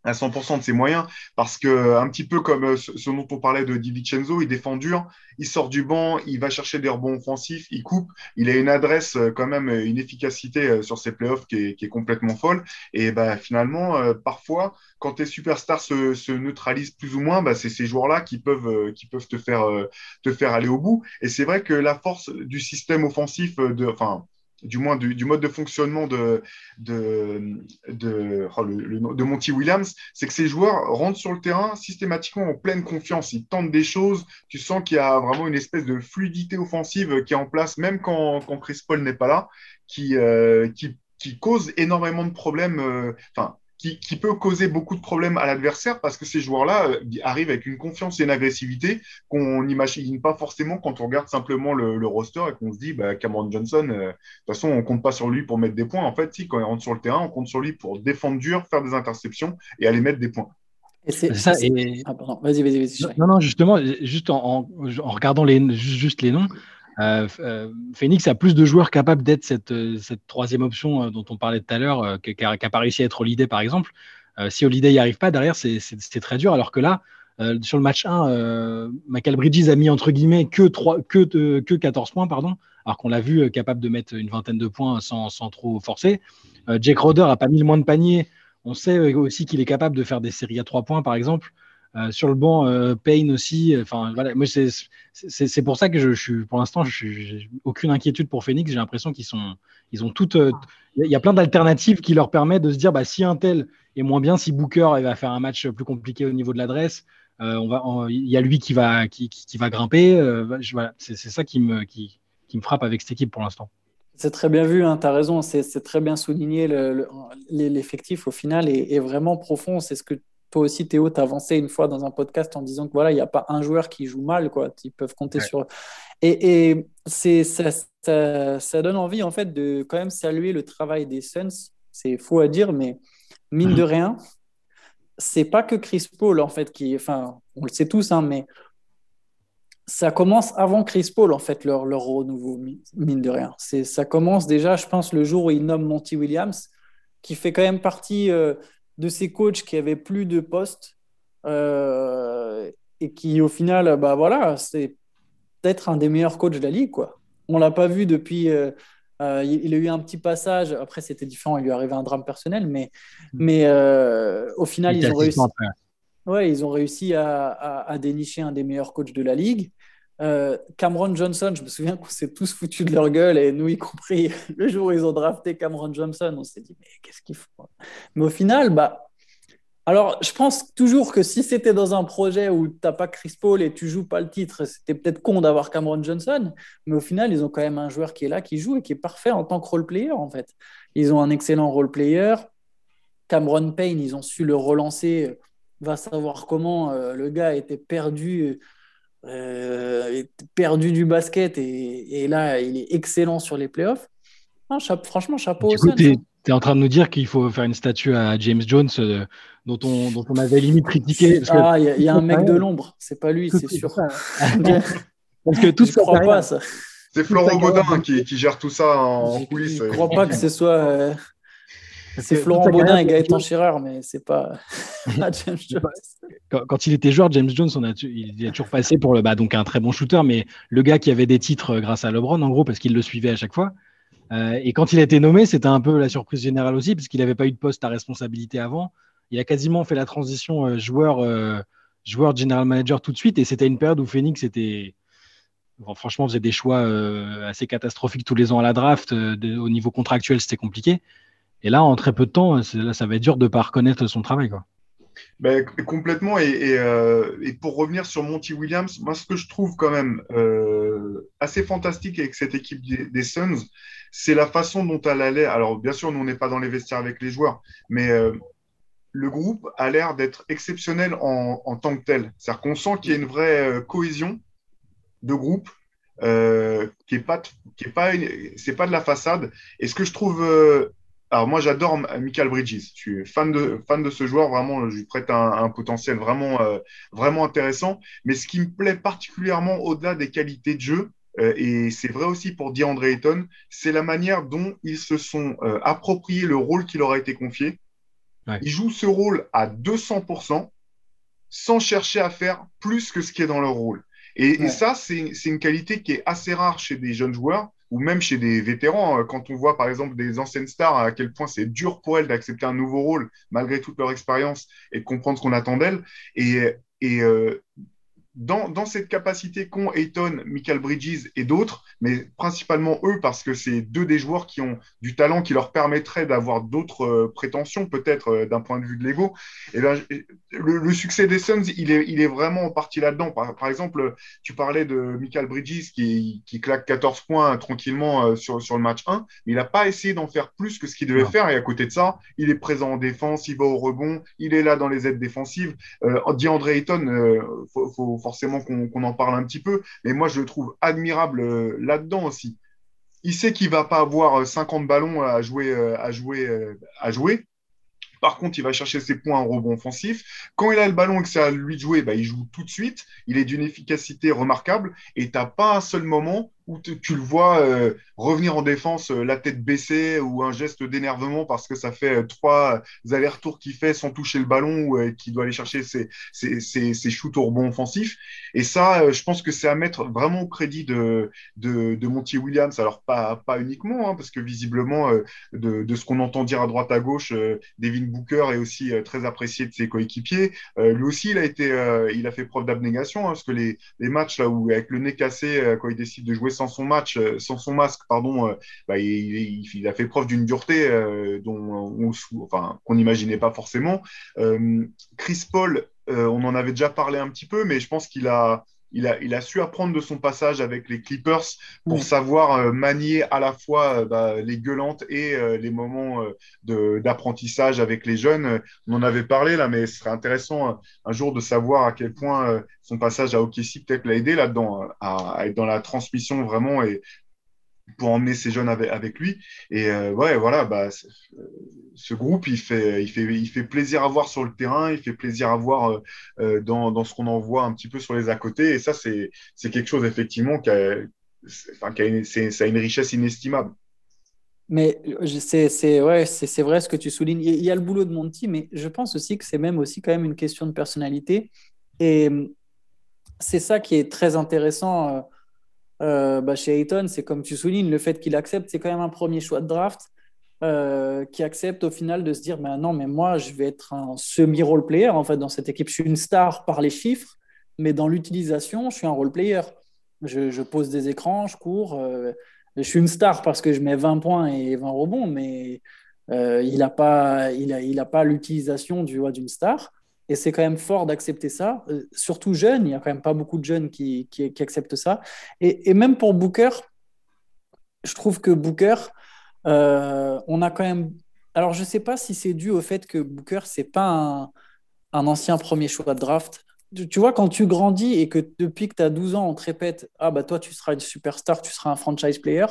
à 100% de ses moyens parce que un petit peu comme ce dont on parlait de Di Vincenzo, il défend dur, il sort du banc, il va chercher des rebonds offensifs, il coupe, il a une adresse quand même une efficacité sur ses playoffs qui est, qui est complètement folle. Et bah, finalement parfois quand tes superstars se, se neutralisent plus ou moins, bah, c'est ces joueurs-là qui peuvent, qui peuvent te faire, te faire aller au bout. Et c'est vrai que la force du système offensif de enfin du moins du, mode de fonctionnement oh, de Monty Williams, c'est que ces joueurs rentrent sur le terrain systématiquement en pleine confiance. Ils tentent des choses. Tu sens qu'il y a vraiment une espèce de fluidité offensive qui est en place, même quand, Chris Paul n'est pas là, qui, euh, cause énormément de problèmes. Euh, qui, peut causer beaucoup de problèmes à l'adversaire parce que ces joueurs-là euh, arrivent avec une confiance et une agressivité qu'on n'imagine pas forcément quand on regarde simplement le, roster et qu'on se dit bah, Cameron Johnson, euh, de toute façon, on compte pas sur lui pour mettre des points. En fait, si, quand il rentre sur le terrain, on compte sur lui pour défendre dur, faire des interceptions et aller mettre des points. c'est ça. Ah, vas-y, vas-y, vas-y. Non, non, justement, juste en, en, regardant les, juste les noms, Phoenix a plus de joueurs capables d'être cette, euh, troisième option dont on parlait tout à l'heure, qui n'a pas réussi à être Holiday par exemple. si Holiday n'y arrive pas, derrière, c'est très dur. Alors que là, sur le match 1, Michael Bridges a mis entre guillemets que, 3, que, que 14 points, pardon, alors qu'on l'a vu capable de mettre une vingtaine de points sans, sans trop forcer. Jake Roder n'a pas mis le moins de panier. On sait aussi qu'il est capable de faire des séries à 3 points, par exemple. Euh, sur le banc, euh, Payne aussi. Enfin, voilà, moi, c'est pour ça que je, suis, pour l'instant, je n'ai aucune inquiétude pour Phoenix. J'ai l'impression qu'ils sont, ils ont toutes. Euh, il y a plein d'alternatives qui leur permettent de se dire, bah, si un tel est moins bien, si Booker va faire un match plus compliqué au niveau de l'adresse, on va, il y a lui qui va, qui, qui va grimper. voilà, c'est ça qui me, qui, qui me frappe avec cette équipe pour l'instant. C'est très bien vu, hein, tu as raison, c'est très bien souligné. L'effectif au final est, est, vraiment profond. C'est ce que toi aussi, Théo, tu avancé une fois dans un podcast en disant que voilà, il n'y a pas un joueur qui joue mal, quoi. Ils peuvent compter sur. Et, et c'est, ça, ça, donne envie, en fait, de quand même saluer le travail des Suns. C'est faux à dire, mais mine de mhm. rien, c'est pas que Chris Paul, en fait, qui. Enfin, on le sait tous, hein, mais ça commence avant Chris Paul, en fait, leur, leur renouveau, mine de rien. C'est, ça commence déjà, je pense, le jour où ils nomment Monty Williams, qui fait quand même partie. Euh, de ces coachs qui avaient plus de postes euh, et qui, au final, bah voilà, c'est peut-être un des meilleurs coachs de la ligue. Quoi. On ne l'a pas vu depuis. Euh, euh, il a eu un petit passage. Après, c'était différent. Il lui arrivait un drame personnel, mais, mm. mais au final, ils ont réussi. Ouais, ils ont réussi à, à, dénicher un des meilleurs coachs de la ligue. Euh, Cameron Johnson, je me souviens qu'on s'est tous foutus de leur gueule, et nous y compris, le jour où ils ont drafté Cameron Johnson, on s'est dit, mais qu'est-ce qu'il faut Mais au final, bah, alors je pense toujours que si c'était dans un projet où tu n'as pas Chris Paul et tu joues pas le titre, c'était peut-être con d'avoir Cameron Johnson, mais au final, ils ont quand même un joueur qui est là, qui joue et qui est parfait en tant que role-player, en fait. Ils ont un excellent role-player. Cameron Payne, ils ont su le relancer, va savoir comment, euh, le gars était perdu euh, perdu du basket et, là, il est excellent sur les playoffs. franchement, chapeau Tu es, en train de nous dire qu'il faut faire une statue à James Jones euh, dont, on, dont on avait limite critiqué. ah, il y, a un mec de l'ombre, c'est pas lui, c'est sûr. parce que tout je crois pas ça. C'est Florent Godin qui, qui, gère tout ça en, coulisses. Je ne crois pas que ce soit. Euh, c'est Florent Baudin et Gaëtan Schirrer, mais c'est pas, James Jones. Quand, il était joueur, James Jones, on a, il a toujours passé pour le, bah, donc un très bon shooter, mais le gars qui avait des titres grâce à LeBron, en gros, parce qu'il le suivait à chaque fois. Euh, et quand il a été nommé, c'était un peu la surprise générale aussi, parce qu'il n'avait pas eu de poste à responsabilité avant. Il a quasiment fait la transition euh, joueur, euh, joueur general manager tout de suite, et c'était une période où Phoenix était, franchement, faisait des choix assez catastrophiques tous les ans à la draft. au niveau contractuel, c'était compliqué. Et là, en très peu de temps, ça va être dur de ne pas reconnaître son travail. Quoi. Ben, complètement. Euh, et, pour revenir sur Monty Williams, moi, ce que je trouve quand même euh, assez fantastique avec cette équipe des, Suns, c'est la façon dont elle allait. Alors, bien sûr, nous, on n'est pas dans les vestiaires avec les joueurs, mais euh, le groupe a l'air d'être exceptionnel en, tant que tel. C'est-à-dire qu'on sent qu'il y a une vraie cohésion de groupe. qui est pas qui est pas c'est pas de la façade et ce que je trouve alors moi j'adore Michael Bridges. Je suis fan de, fan de ce joueur, vraiment, je lui prête un, potentiel vraiment, euh, vraiment intéressant. Mais ce qui me plaît particulièrement au-delà des qualités de jeu, euh, et c'est vrai aussi pour DeAndre Ayton, c'est la manière dont ils se sont euh, appropriés le rôle qui leur a été confié. Ils jouent ce rôle à 200% sans chercher à faire plus que ce qui est dans leur rôle. Et, et ça, c'est une qualité qui est assez rare chez des jeunes joueurs ou même chez des vétérans, euh, quand on voit par exemple des anciennes stars, à quel point c'est dur pour elles d'accepter un nouveau rôle malgré toute leur expérience et de comprendre ce qu'on attend d'elles. Euh, dans, cette capacité qu'ont Ayton, Michael Bridges et d'autres, mais principalement eux, parce que c'est deux des joueurs qui ont du talent qui leur permettrait d'avoir d'autres euh, prétentions, peut-être euh, d'un point de vue de l'ego. Et ben, le, succès des Suns, il est, il est vraiment en partie là-dedans. Par, exemple, tu parlais de Michael Bridges qui, qui claque 14 points tranquillement euh, sur, sur le match 1, mais il n'a pas essayé d'en faire plus que ce qu'il devait faire. Et à côté de ça, il est présent en défense, il va au rebond, il est là dans les aides défensives. Euh, DeAndre Ayton, faut, faut forcément qu'on en parle un petit peu, mais moi je le trouve admirable euh, là-dedans aussi. Il sait qu'il va pas avoir 50 ballons à jouer, euh, à jouer, euh, à jouer. Par contre, il va chercher ses points en rebond offensif. Quand il a le ballon et que c'est à lui de jouer, bah, il joue tout de suite. Il est d'une efficacité remarquable et tu n'as pas un seul moment où tu le vois euh, revenir en défense, euh, la tête baissée ou un geste d'énervement parce que ça fait euh, trois allers-retours qu'il fait sans toucher le ballon ou qu'il doit aller chercher ses, ses, ses, shoots au rebond offensif. Et ça, je pense que c'est à mettre vraiment au crédit de, de, Monty Williams. Alors, pas, pas uniquement, hein, parce que visiblement, de, de, ce qu'on entend dire à droite à gauche, Devin Booker est aussi très apprécié de ses coéquipiers. lui aussi, il a, été, il a fait preuve d'abnégation, hein, parce que les, les matchs là où, avec le nez cassé, quand il décide de jouer sans son match, euh, sans son masque, pardon, euh, bah, il, a fait preuve d'une dureté euh, dont on, enfin, qu'on n'imaginait pas forcément. Chris Paul, on en avait déjà parlé un petit peu, mais je pense qu'il a, il a, il a, su apprendre de son passage avec les Clippers pour savoir manier à la fois bah, les gueulantes et les moments d'apprentissage avec les jeunes. On en avait parlé là, mais ce serait intéressant un jour de savoir à quel point son passage à OKC peut-être l'a aidé là-dedans, à, être dans la transmission vraiment et pour emmener ces jeunes avec, lui. Et euh, ouais, voilà, bah, euh, ce groupe, il fait, il, fait, il fait plaisir à voir sur le terrain, il fait plaisir à voir euh, dans, dans, ce qu'on en voit un petit peu sur les à côté. Et ça, c'est quelque chose effectivement qui a, enfin, qui a une, richesse inestimable. Mais c'est ouais, vrai ce que tu soulignes. Il y a le boulot de Monty, mais je pense aussi que c'est même aussi quand même une question de personnalité. Et c'est ça qui est très intéressant euh, euh, bah, chez Ayton. C'est comme tu soulignes, le fait qu'il accepte, c'est quand même un premier choix de draft. Euh, qui accepte au final de se dire bah, non, mais moi, je vais être un semi-role player en fait dans cette équipe. Je suis une star par les chiffres, mais dans l'utilisation, je suis un role player. Je, pose des écrans, je cours. je suis une star parce que je mets 20 points et 20 rebonds, mais il n'a pas, il a, il a pas l'utilisation du, d'une star. Et c'est quand même fort d'accepter ça, euh, surtout jeune, il n'y a quand même pas beaucoup de jeunes qui, qui, acceptent ça. Et, même pour Booker, je trouve que Booker, euh, on a quand même... Alors je ne sais pas si c'est dû au fait que Booker, ce n'est pas un, un, ancien premier choix de draft. Tu, vois, quand tu grandis et que depuis que tu as 12 ans, on te répète, ah bah toi, tu seras une superstar, tu seras un franchise player,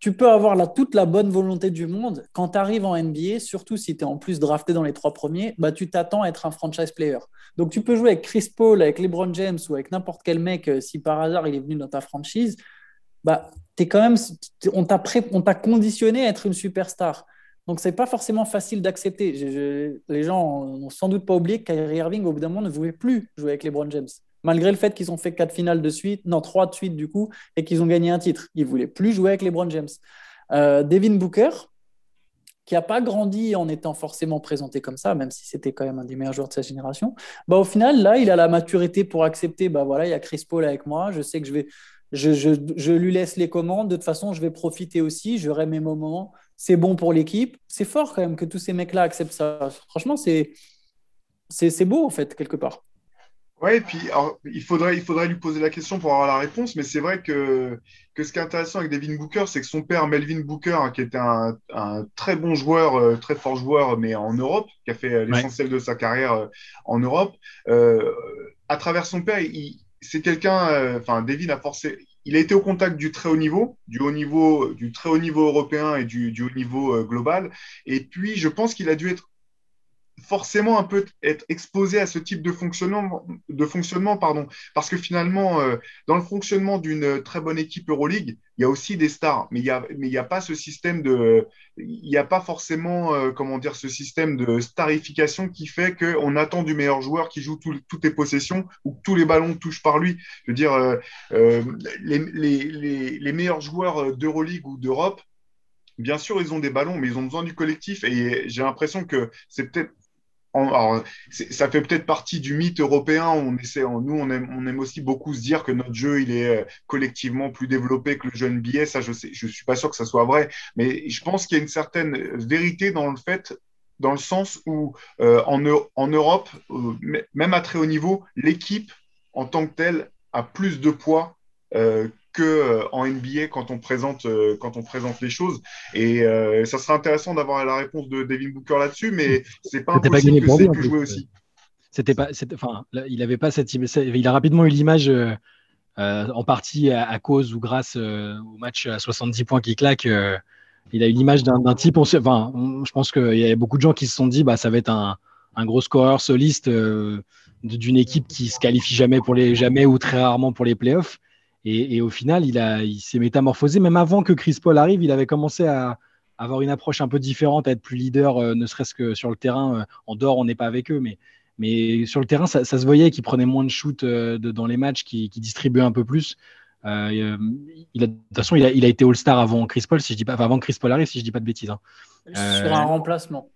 tu peux avoir la, toute la bonne volonté du monde. Quand tu arrives en NBA, surtout si tu es en plus drafté dans les trois premiers, bah, tu t'attends à être un franchise player. Donc tu peux jouer avec Chris Paul, avec LeBron James ou avec n'importe quel mec, euh, si par hasard il est venu dans ta franchise, bah, quand on t'a conditionné à être une superstar. Donc, ce n'est pas forcément facile d'accepter. Les gens n'ont sans doute pas oublié que Kyrie Irving, au bout d'un moment, ne voulait plus jouer avec LeBron James malgré le fait qu'ils ont fait quatre finales de suite, non, trois de suite du coup, et qu'ils ont gagné un titre. Ils voulaient plus jouer avec les Brown James. Euh, Devin Booker, qui n'a pas grandi en étant forcément présenté comme ça, même si c'était quand même un des meilleurs joueurs de sa génération, bah, au final, là, il a la maturité pour accepter, bah, voilà, il y a Chris Paul avec moi, je sais que je vais... Je, je, je lui laisse les commandes, de toute façon, je vais profiter aussi, j'aurai mes moments, c'est bon pour l'équipe. C'est fort quand même que tous ces mecs-là acceptent ça. Franchement, c'est beau, en fait, quelque part. Ouais, et puis il, faudrait, il faudrait lui poser la question pour avoir la réponse, mais c'est vrai que, que ce qui est intéressant avec Devin Booker, c'est que son père, Melvin Booker, hein, qui était un, un, très bon joueur, euh, très fort joueur, mais en Europe, qui a fait l'essentiel de sa carrière euh, en Europe, euh, à travers son père, c'est quelqu'un, enfin, Devin a forcé, il a été au contact du très haut niveau, du haut niveau, du très haut niveau européen et du, du haut niveau global. Et puis, je pense qu'il a dû être forcément un peu être exposé à ce type de fonctionnement, de fonctionnement pardon, parce que finalement, euh, dans le fonctionnement d'une très bonne équipe Euroleague, il y a aussi des stars, mais il n'y a, mais a pas ce système de, il n'y a pas forcément, euh, comment dire, ce système de starification qui fait qu'on attend du meilleur joueur qui joue toutes les possessions ou que tous les ballons touchent par lui. Je veux dire, euh, les, les, les meilleurs joueurs d'Euroleague ou d'Europe, bien sûr, ils ont des ballons, mais ils ont besoin du collectif. Et j'ai l'impression que c'est peut-être alors, ça fait peut-être partie du mythe européen. On essaie, nous, on aime, aussi beaucoup se dire que notre jeu, il est euh, collectivement plus développé que le jeu NBA. Ça, je sais, suis pas sûr que ça soit vrai, mais je pense qu'il y a une certaine vérité dans le fait, dans le sens où euh, en, Europe, euh, même à très haut niveau, l'équipe en tant que telle a plus de poids euh, que euh, en NBA quand on présente euh, quand on présente les choses. Et euh, ça serait intéressant d'avoir la réponse de Devin Booker là-dessus, mais c'est pas impossible pas que c'est jouer aussi. C'était pas, enfin, il avait pas cette, il a rapidement eu l'image. en partie à, cause ou grâce au match à 70 points qui claque, il a eu l'image d'un type. enfin, je pense qu'il y a beaucoup de gens qui se sont dit, bah, ça va être un, un gros scoreur soliste d'une équipe qui se qualifie jamais pour les jamais ou très rarement pour les playoffs. Et, au final, il, a, il s'est métamorphosé. Même avant que Chris Paul arrive, il avait commencé à avoir une approche un peu différente, à être plus leader, euh, ne serait-ce que sur le terrain. Euh, en dehors, on n'est pas avec eux, mais, mais sur le terrain, ça, se voyait qu'il prenait moins de shoot euh, dans les matchs, qu'il, distribuait un peu plus. il a, de toute façon, il a, il a été All-Star avant Chris Paul, si je dis pas, avant Chris Paul arrive, si je dis pas de bêtises. Hein. Sur un remplacement.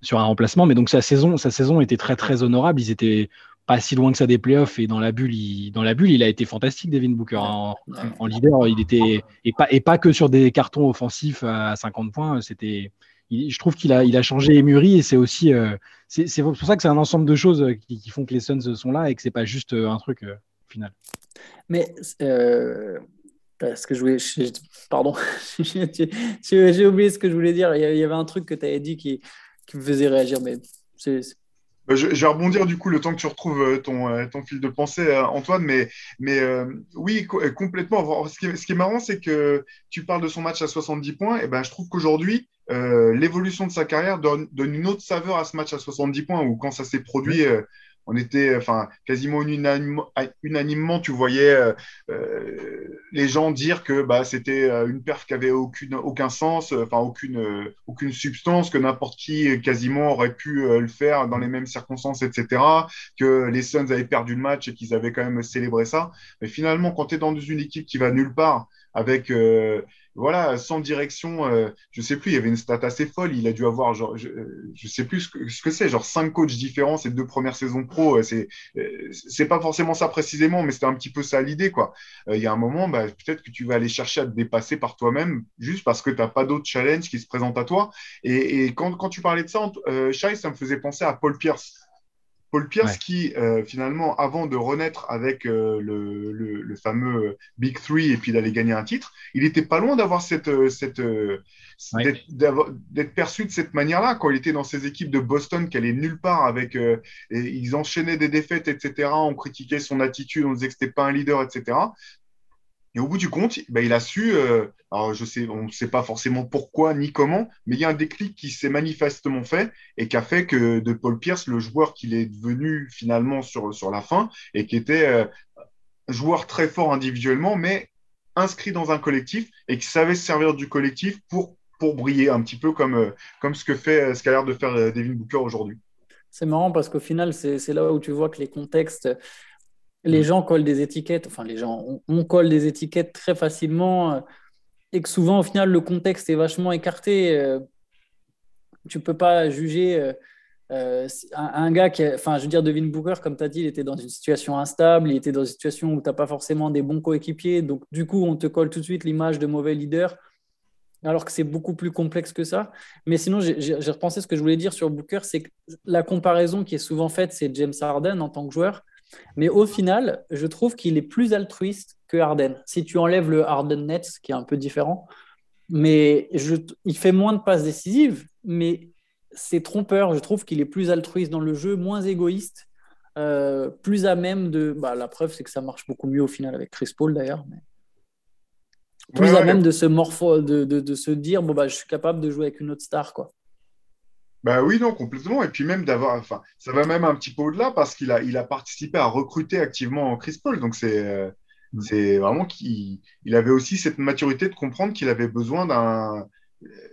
Sur un remplacement, mais donc sa saison, sa saison était très très honorable. Ils étaient pas si loin que ça des playoffs et dans la bulle, il, dans la bulle, il a été fantastique, Devin Booker. En, leader, il était et pas, et pas que sur des cartons offensifs à 50 points. C'était, je trouve qu'il a, il a changé et mûri et c'est aussi, euh, c'est pour ça que c'est un ensemble de choses qui, font que les Suns sont là et que c'est pas juste euh, un truc euh, final. Mais ce que je voulais, pardon, j'ai oublié ce que je voulais dire. Il y avait un truc que tu avais dit qui, qui me faisait réagir, mais c'est bah, je, vais rebondir du coup le temps que tu retrouves euh, ton, euh, ton fil de pensée, euh, Antoine, mais, mais oui, complètement. Ce qui, est, ce qui est marrant, c'est que tu parles de son match à 70 points, et ben je trouve qu'aujourd'hui, l'évolution de sa carrière donne, donne, une autre saveur à ce match à 70 points, où quand ça s'est produit, on était enfin quasiment unanimement, tu voyais euh, euh, les gens dire que bah, c'était euh, une perf qui avait aucun sens, enfin aucune, aucune substance, que n'importe qui quasiment aurait pu le faire dans les mêmes circonstances, etc. Que les Suns avaient perdu le match et qu'ils avaient quand même célébré ça. Mais finalement, quand tu es dans une équipe qui va nulle part, avec voilà, sans direction, je euh, je sais plus, il y avait une stat assez folle. Il a dû avoir, genre, je, ne sais plus ce que c'est, genre cinq coachs différents ces deux premières saisons pro. Euh, c'est, euh, c'est pas forcément ça précisément, mais c'était un petit peu ça l'idée, quoi. Il y a un moment, bah, peut-être que tu vas aller chercher à te dépasser par toi-même, juste parce que tu n'as pas d'autres challenges qui se présentent à toi. Et, quand, tu parlais de ça, euh, ça me faisait penser à Paul Pierce. Paul Pierce qui, euh, finalement, avant de renaître avec euh, le, fameux Big Three et puis d'aller gagner un titre, il n'était pas loin d'avoir cette, euh, cette d'être perçu de cette manière-là. Quand il était dans ces équipes de Boston, qui allaient nulle part avec, et ils enchaînaient des défaites, etc. On critiquait son attitude, on disait que c'était pas un leader, etc. Et au bout du compte, ben, il a su, euh, alors je sais, on ne sait pas forcément pourquoi ni comment, mais il y a un déclic qui s'est manifestement fait et qui a fait que de Paul Pierce, le joueur qu'il est devenu finalement sur, sur la fin, et qui était euh, joueur très fort individuellement, mais inscrit dans un collectif et qui savait se servir du collectif pour, pour briller un petit peu comme, euh, comme ce que fait ce qu'a l'air de faire Devin Booker aujourd'hui. C'est marrant parce qu'au final, c'est là où tu vois que les contextes les mm. gens collent des étiquettes, enfin les gens, on, colle des étiquettes très facilement euh, et que souvent au final le contexte est vachement écarté. Euh, tu peux pas juger euh, un, gars qui, enfin je veux dire Devin Booker, comme tu as dit, il était dans une situation instable, il était dans une situation où tu n'as pas forcément des bons coéquipiers, donc du coup on te colle tout de suite l'image de mauvais leader. alors que c'est beaucoup plus complexe que ça. Mais sinon, j'ai repensé ce que je voulais dire sur Booker, c'est que la comparaison qui est souvent faite, c'est James Harden en tant que joueur. Mais au final, je trouve qu'il est plus altruiste que Harden. Si tu enlèves le Harden Nets, qui est un peu différent, mais je, il fait moins de passes décisives, mais c'est trompeur. Je trouve qu'il est plus altruiste dans le jeu, moins égoïste, euh, plus à même de. Bah, la preuve, c'est que ça marche beaucoup mieux au final avec Chris Paul d'ailleurs. Mais plus à même de se morpho, de, de, de, se dire bon bah je suis capable de jouer avec une autre star quoi. Bah oui, non, complètement. Et puis même d'avoir, enfin, ça va même un petit peu au-delà parce qu'il a, il a participé à recruter activement Chris Paul. Donc c'est, euh, mm. c'est vraiment qu'il il avait aussi cette maturité de comprendre qu'il avait besoin d'un,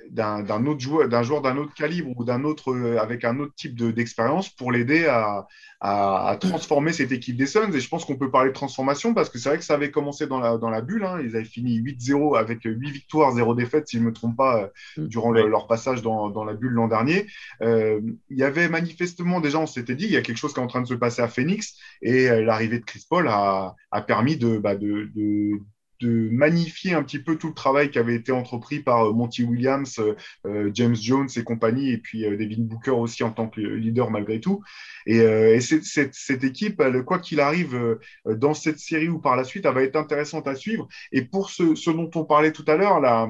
d'un autre joueur, d'un joueur d'un autre calibre ou d'un autre euh, avec un autre type d'expérience pour l'aider à, à, transformer cette équipe des Suns. Et je pense qu'on peut parler de transformation parce que c'est vrai que ça avait commencé dans la, dans la bulle. Hein. Ils avaient fini 8-0 avec 8 victoires, 0 défaites, si je ne me trompe pas, euh, mm. durant leur passage dans, dans la bulle l'an dernier. Euh, il y avait manifestement, déjà, on s'était dit, il y a quelque chose qui est en train de se passer à Phoenix et l'arrivée de Chris Paul a, a permis de, bah, de, de de magnifier un petit peu tout le travail qui avait été entrepris par euh, Monty Williams, euh, euh, James Jones et compagnie, et puis Devin Booker aussi en tant que leader malgré tout. Et, cette, équipe, quoi qu'il arrive dans cette série ou par la suite, elle va être intéressante à suivre. Et pour ce, ce dont on parlait tout à l'heure, la,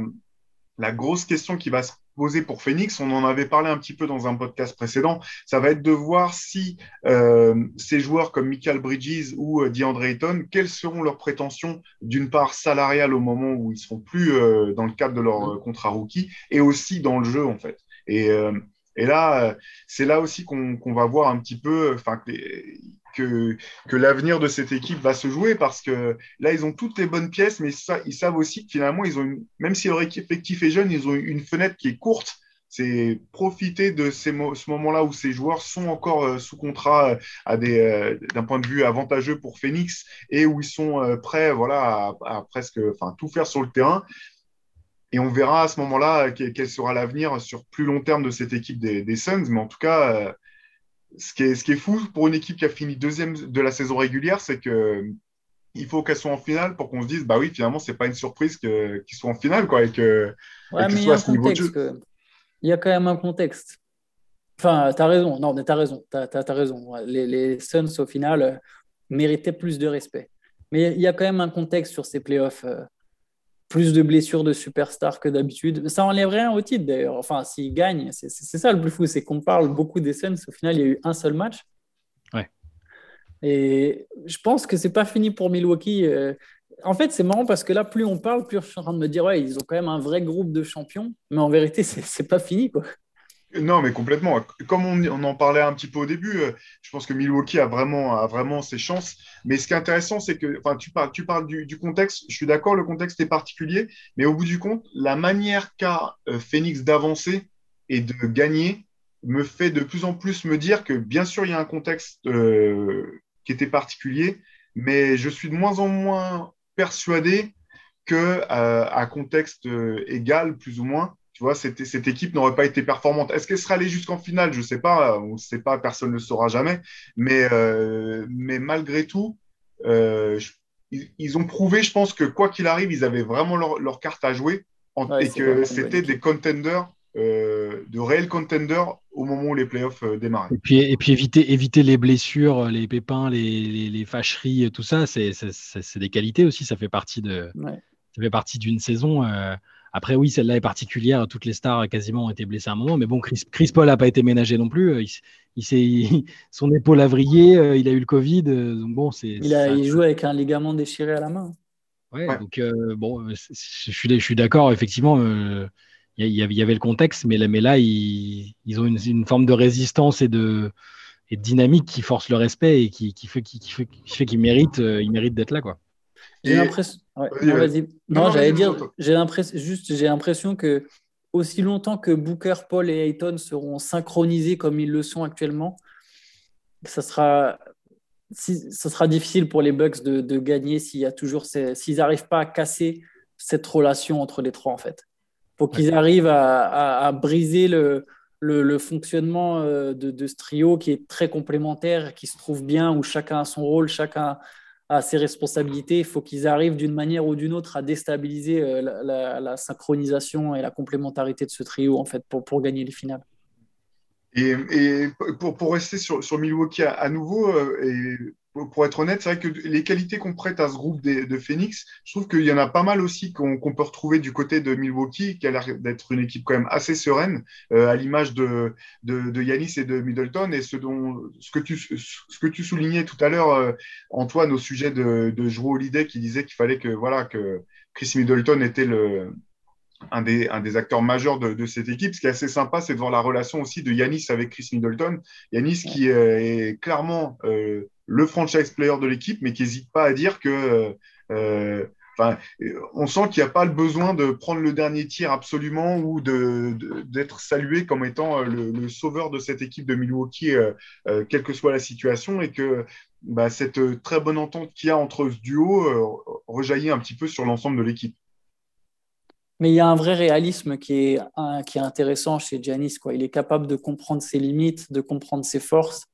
la grosse question qui va se poser pour Phoenix, on en avait parlé un petit peu dans un podcast précédent, ça va être de voir si euh, ces joueurs comme Michael Bridges ou euh, DeAndre quelles seront leurs prétentions d'une part salariale au moment où ils seront plus euh, dans le cadre de leur euh, contrat rookie et aussi dans le jeu en fait. Et, là, c'est là aussi qu'on va voir un petit peu, que, l'avenir de cette équipe va se jouer parce que là, ils ont toutes les bonnes pièces, mais ils savent aussi que finalement, ils ont même si leur effectif est jeune, ils ont une fenêtre qui est courte. C'est profiter de ce moment-là où ces joueurs sont encore euh, sous contrat euh, à euh, d'un point de vue avantageux pour Phoenix et où ils sont prêts voilà, à, presque enfin, tout faire sur le terrain. Et on verra à ce moment-là quel sera l'avenir sur plus long terme de cette équipe des, des Suns. Mais en tout cas, ce qui, est, ce qui est fou pour une équipe qui a fini deuxième de la saison régulière, c'est que il faut qu'elle soit en finale pour qu'on se dise bah oui finalement c'est pas une surprise qu'ils soient en finale quoi et que, ouais, mais il y, a un contexte, il y a quand même un contexte. Enfin tu as raison. Non mais tu as raison tu as, raison. Les, les, Suns au final euh, méritaient plus de respect. Mais il y a quand même un contexte sur ces playoffs euh, plus de blessures de superstars que d'habitude. Ça enlève rien au titre d'ailleurs. Enfin, s'ils gagnent, c'est ça le plus fou, c'est qu'on parle beaucoup des Suns. Au final, il y a eu un seul match. Ouais. Et je pense que c'est pas fini pour Milwaukee. Euh. En fait, c'est marrant parce que là, plus on parle, plus je suis en train de me dire, ouais, ils ont quand même un vrai groupe de champions. Mais en vérité, c'est pas fini, quoi. Non, mais complètement. Comme on, en parlait un petit peu au début, euh, je pense que Milwaukee a vraiment, a vraiment ses chances. Mais ce qui est intéressant, c'est que tu parles, tu parles du, contexte. Je suis d'accord, le contexte est particulier. Mais au bout du compte, la manière qu'a euh, Phoenix d'avancer et de gagner me fait de plus en plus me dire que, bien sûr, il y a un contexte euh, qui était particulier, mais je suis de moins en moins persuadé que à contexte égal, plus ou moins, tu vois, cette, cette équipe n'aurait pas été performante. Est-ce qu'elle serait allée jusqu'en finale? Je ne sais pas, on ne sait pas, personne ne le saura jamais. Mais, euh, mais malgré tout, euh, ils, ont prouvé, je pense, que quoi qu'il arrive, ils avaient vraiment leur, carte à jouer et que c'était des contenders, euh, de réels contenders au moment où les playoffs démarraient. Et puis, et puis éviter, éviter les blessures, les pépins, les, les, fâcheries, tout ça, c'est des qualités aussi. Ça fait partie de, ça fait partie d'une saison. Après, oui, celle-là est particulière. Toutes les stars quasiment ont été blessées à un moment. Mais bon, Chris, Paul n'a pas été ménagé non plus. Il, son épaule a vrillé. Euh, il a eu le Covid. Euh, donc bon, c'est. Il, a, joue avec un ligament déchiré à la main. Ouais, donc euh, bon, je suis, je suis d'accord. Effectivement, il y, avait le contexte, mais là, mais là ils, ont une, forme de résistance et de, et de dynamique qui force le respect et qui, qui fait qu'ils qui qui méritent, ils méritent d'être là, quoi. J'ai l'impression. non, j'allais dire, j'ai l'impression, juste, j'ai l'impression que aussi longtemps que Booker, Paul et Ayton seront synchronisés comme ils le sont actuellement, ça sera, si, ça sera difficile pour les Bucks de, de gagner s'il y a toujours, s'ils n'arrivent pas à casser cette relation entre les trois en fait. Faut qu'ils arrivent à, à, briser le, le, le fonctionnement euh, de, de, ce trio qui est très complémentaire, qui se trouve bien, où chacun a son rôle, chacun à ses responsabilités. Il faut qu'ils arrivent d'une manière ou d'une autre à déstabiliser la, synchronisation et la complémentarité de ce trio en fait pour, pour gagner les finales. Et, pour, pour, rester sur, sur Milwaukee à, nouveau, et pour être honnête, c'est vrai que les qualités qu'on prête à ce groupe de, Phoenix, je trouve qu'il y en a pas mal aussi qu'on peut retrouver du côté de Milwaukee, qui a l'air d'être une équipe quand même assez sereine, euh, à l'image de, de, Yanis et de Middleton. Et ce, dont, ce, que, tu, soulignais tout à l'heure, euh, Antoine, au sujet de, de Joe Holiday, qui disait qu'il fallait que, voilà, que Chris Middleton était le, un des, un des acteurs majeurs de, cette équipe. Ce qui est assez sympa, c'est de voir la relation aussi de Yanis avec Chris Middleton. Yanis qui euh, est clairement le franchise player de l'équipe, mais qui n'hésite pas à dire que. Euh, enfin, on sent qu'il n'y a pas le besoin de prendre le dernier tir absolument ou d'être salué comme étant euh, le, sauveur de cette équipe de Milwaukee, euh, quelle que soit la situation, et que bah, cette très bonne entente qu'il y a entre ce duo rejaillit un petit peu sur l'ensemble de l'équipe. Mais il y a un vrai réalisme qui est, qui est intéressant chez Giannis. Il est capable de comprendre ses limites, de comprendre ses forces.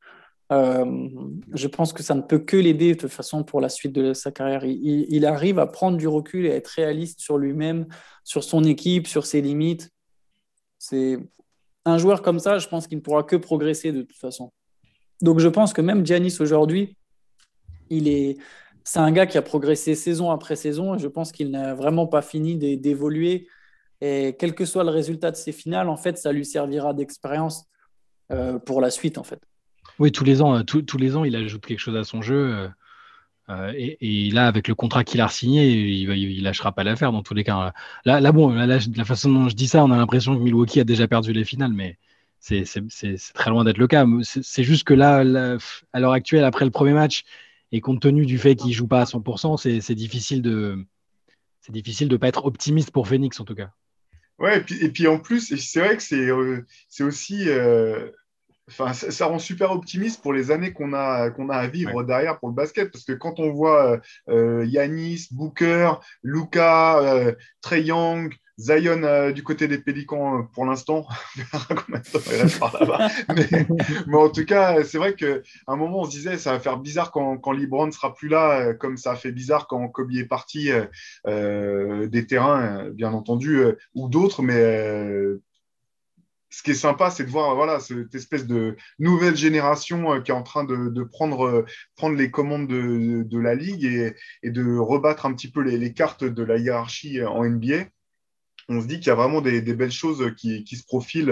Euh, je pense que ça ne peut que l'aider de toute façon pour la suite de sa carrière. Il, arrive à prendre du recul et à être réaliste sur lui-même, sur son équipe, sur ses limites. C'est un joueur comme ça, je pense qu'il ne pourra que progresser de toute façon. Donc je pense que même Giannis aujourd'hui, il est, c'est un gars qui a progressé saison après saison et je pense qu'il n'a vraiment pas fini d'évoluer. Et quel que soit le résultat de ses finales, en fait, ça lui servira d'expérience euh, pour la suite, en fait. Oui, tous les ans, euh, tous les ans, il ajoute quelque chose à son jeu. Euh, euh, et, là, avec le contrat qu'il a signé, il, il, lâchera pas l'affaire dans tous les cas. Là, là bon, la façon dont je dis ça, on a l'impression que Milwaukee a déjà perdu les finales, mais c'est très loin d'être le cas. C'est juste que là, à l'heure actuelle, après le premier match, et compte tenu du fait qu'il joue pas à 100%, c'est difficile de c'est difficile de pas être optimiste pour Phoenix en tout cas. Ouais, et puis, et puis en plus, c'est vrai que c'est aussi Enfin, ça, rend super optimiste pour les années qu'on a, qu'on a à vivre derrière pour le basket. Parce que quand on voit euh, Yanis, Booker, Luca, euh, Trey Young, Zion euh, du côté des Pélicans euh, pour l'instant, mais, en tout cas, c'est vrai qu'à un moment, on se disait ça va faire bizarre quand, quand LeBron ne sera plus là, comme ça a fait bizarre quand Kobe est parti des terrains, bien entendu, ou d'autres, mais ce qui est sympa, c'est de voir voilà, cette espèce de nouvelle génération euh, qui est en train de, prendre, euh, prendre les commandes de, la ligue et, de rebattre un petit peu les, cartes de la hiérarchie euh, en NBA. On se dit qu'il y a vraiment des, belles choses qui, se profilent,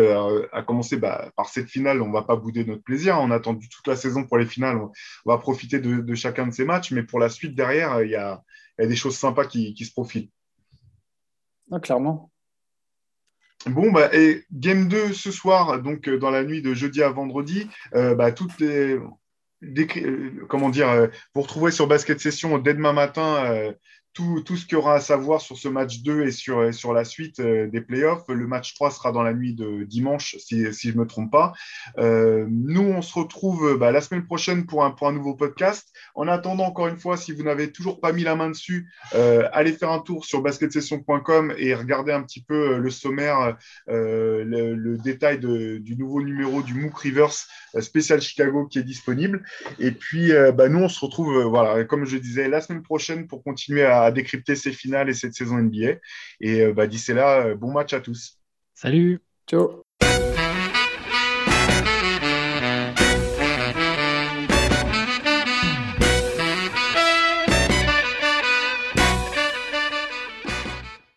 à, commencer bah, par cette finale. On ne va pas bouder notre plaisir. On a attendu toute la saison pour les finales. On, va profiter de, chacun de ces matchs. Mais pour la suite, derrière, il y a, des choses sympas qui, se profilent. Clairement. Bon, bah, et game 2 ce soir, donc euh, dans la nuit de jeudi à vendredi, euh, bah, toutes les. Euh, comment dire, vous retrouvez sur Basket Session dès demain matin tout, tout ce qu'il y aura à savoir sur ce match 2 et sur, sur la suite euh, des playoffs. Le match 3 sera dans la nuit de dimanche, si, si je ne me trompe pas. Euh, nous, on se retrouve bah, la semaine prochaine pour un, pour un nouveau podcast. En attendant, encore une fois, si vous n'avez toujours pas mis la main dessus, euh, allez faire un tour sur basketsession.com et regardez un petit peu le sommaire, le, détail du nouveau numéro du MOOC Rivers spécial Chicago qui est disponible. Et puis, bah, nous, on se retrouve, voilà, comme je disais, la semaine prochaine pour continuer à à décrypter ces finales et cette saison NBA. Et euh, bah, d'ici là, euh, bon match à tous. Salut. Ciao.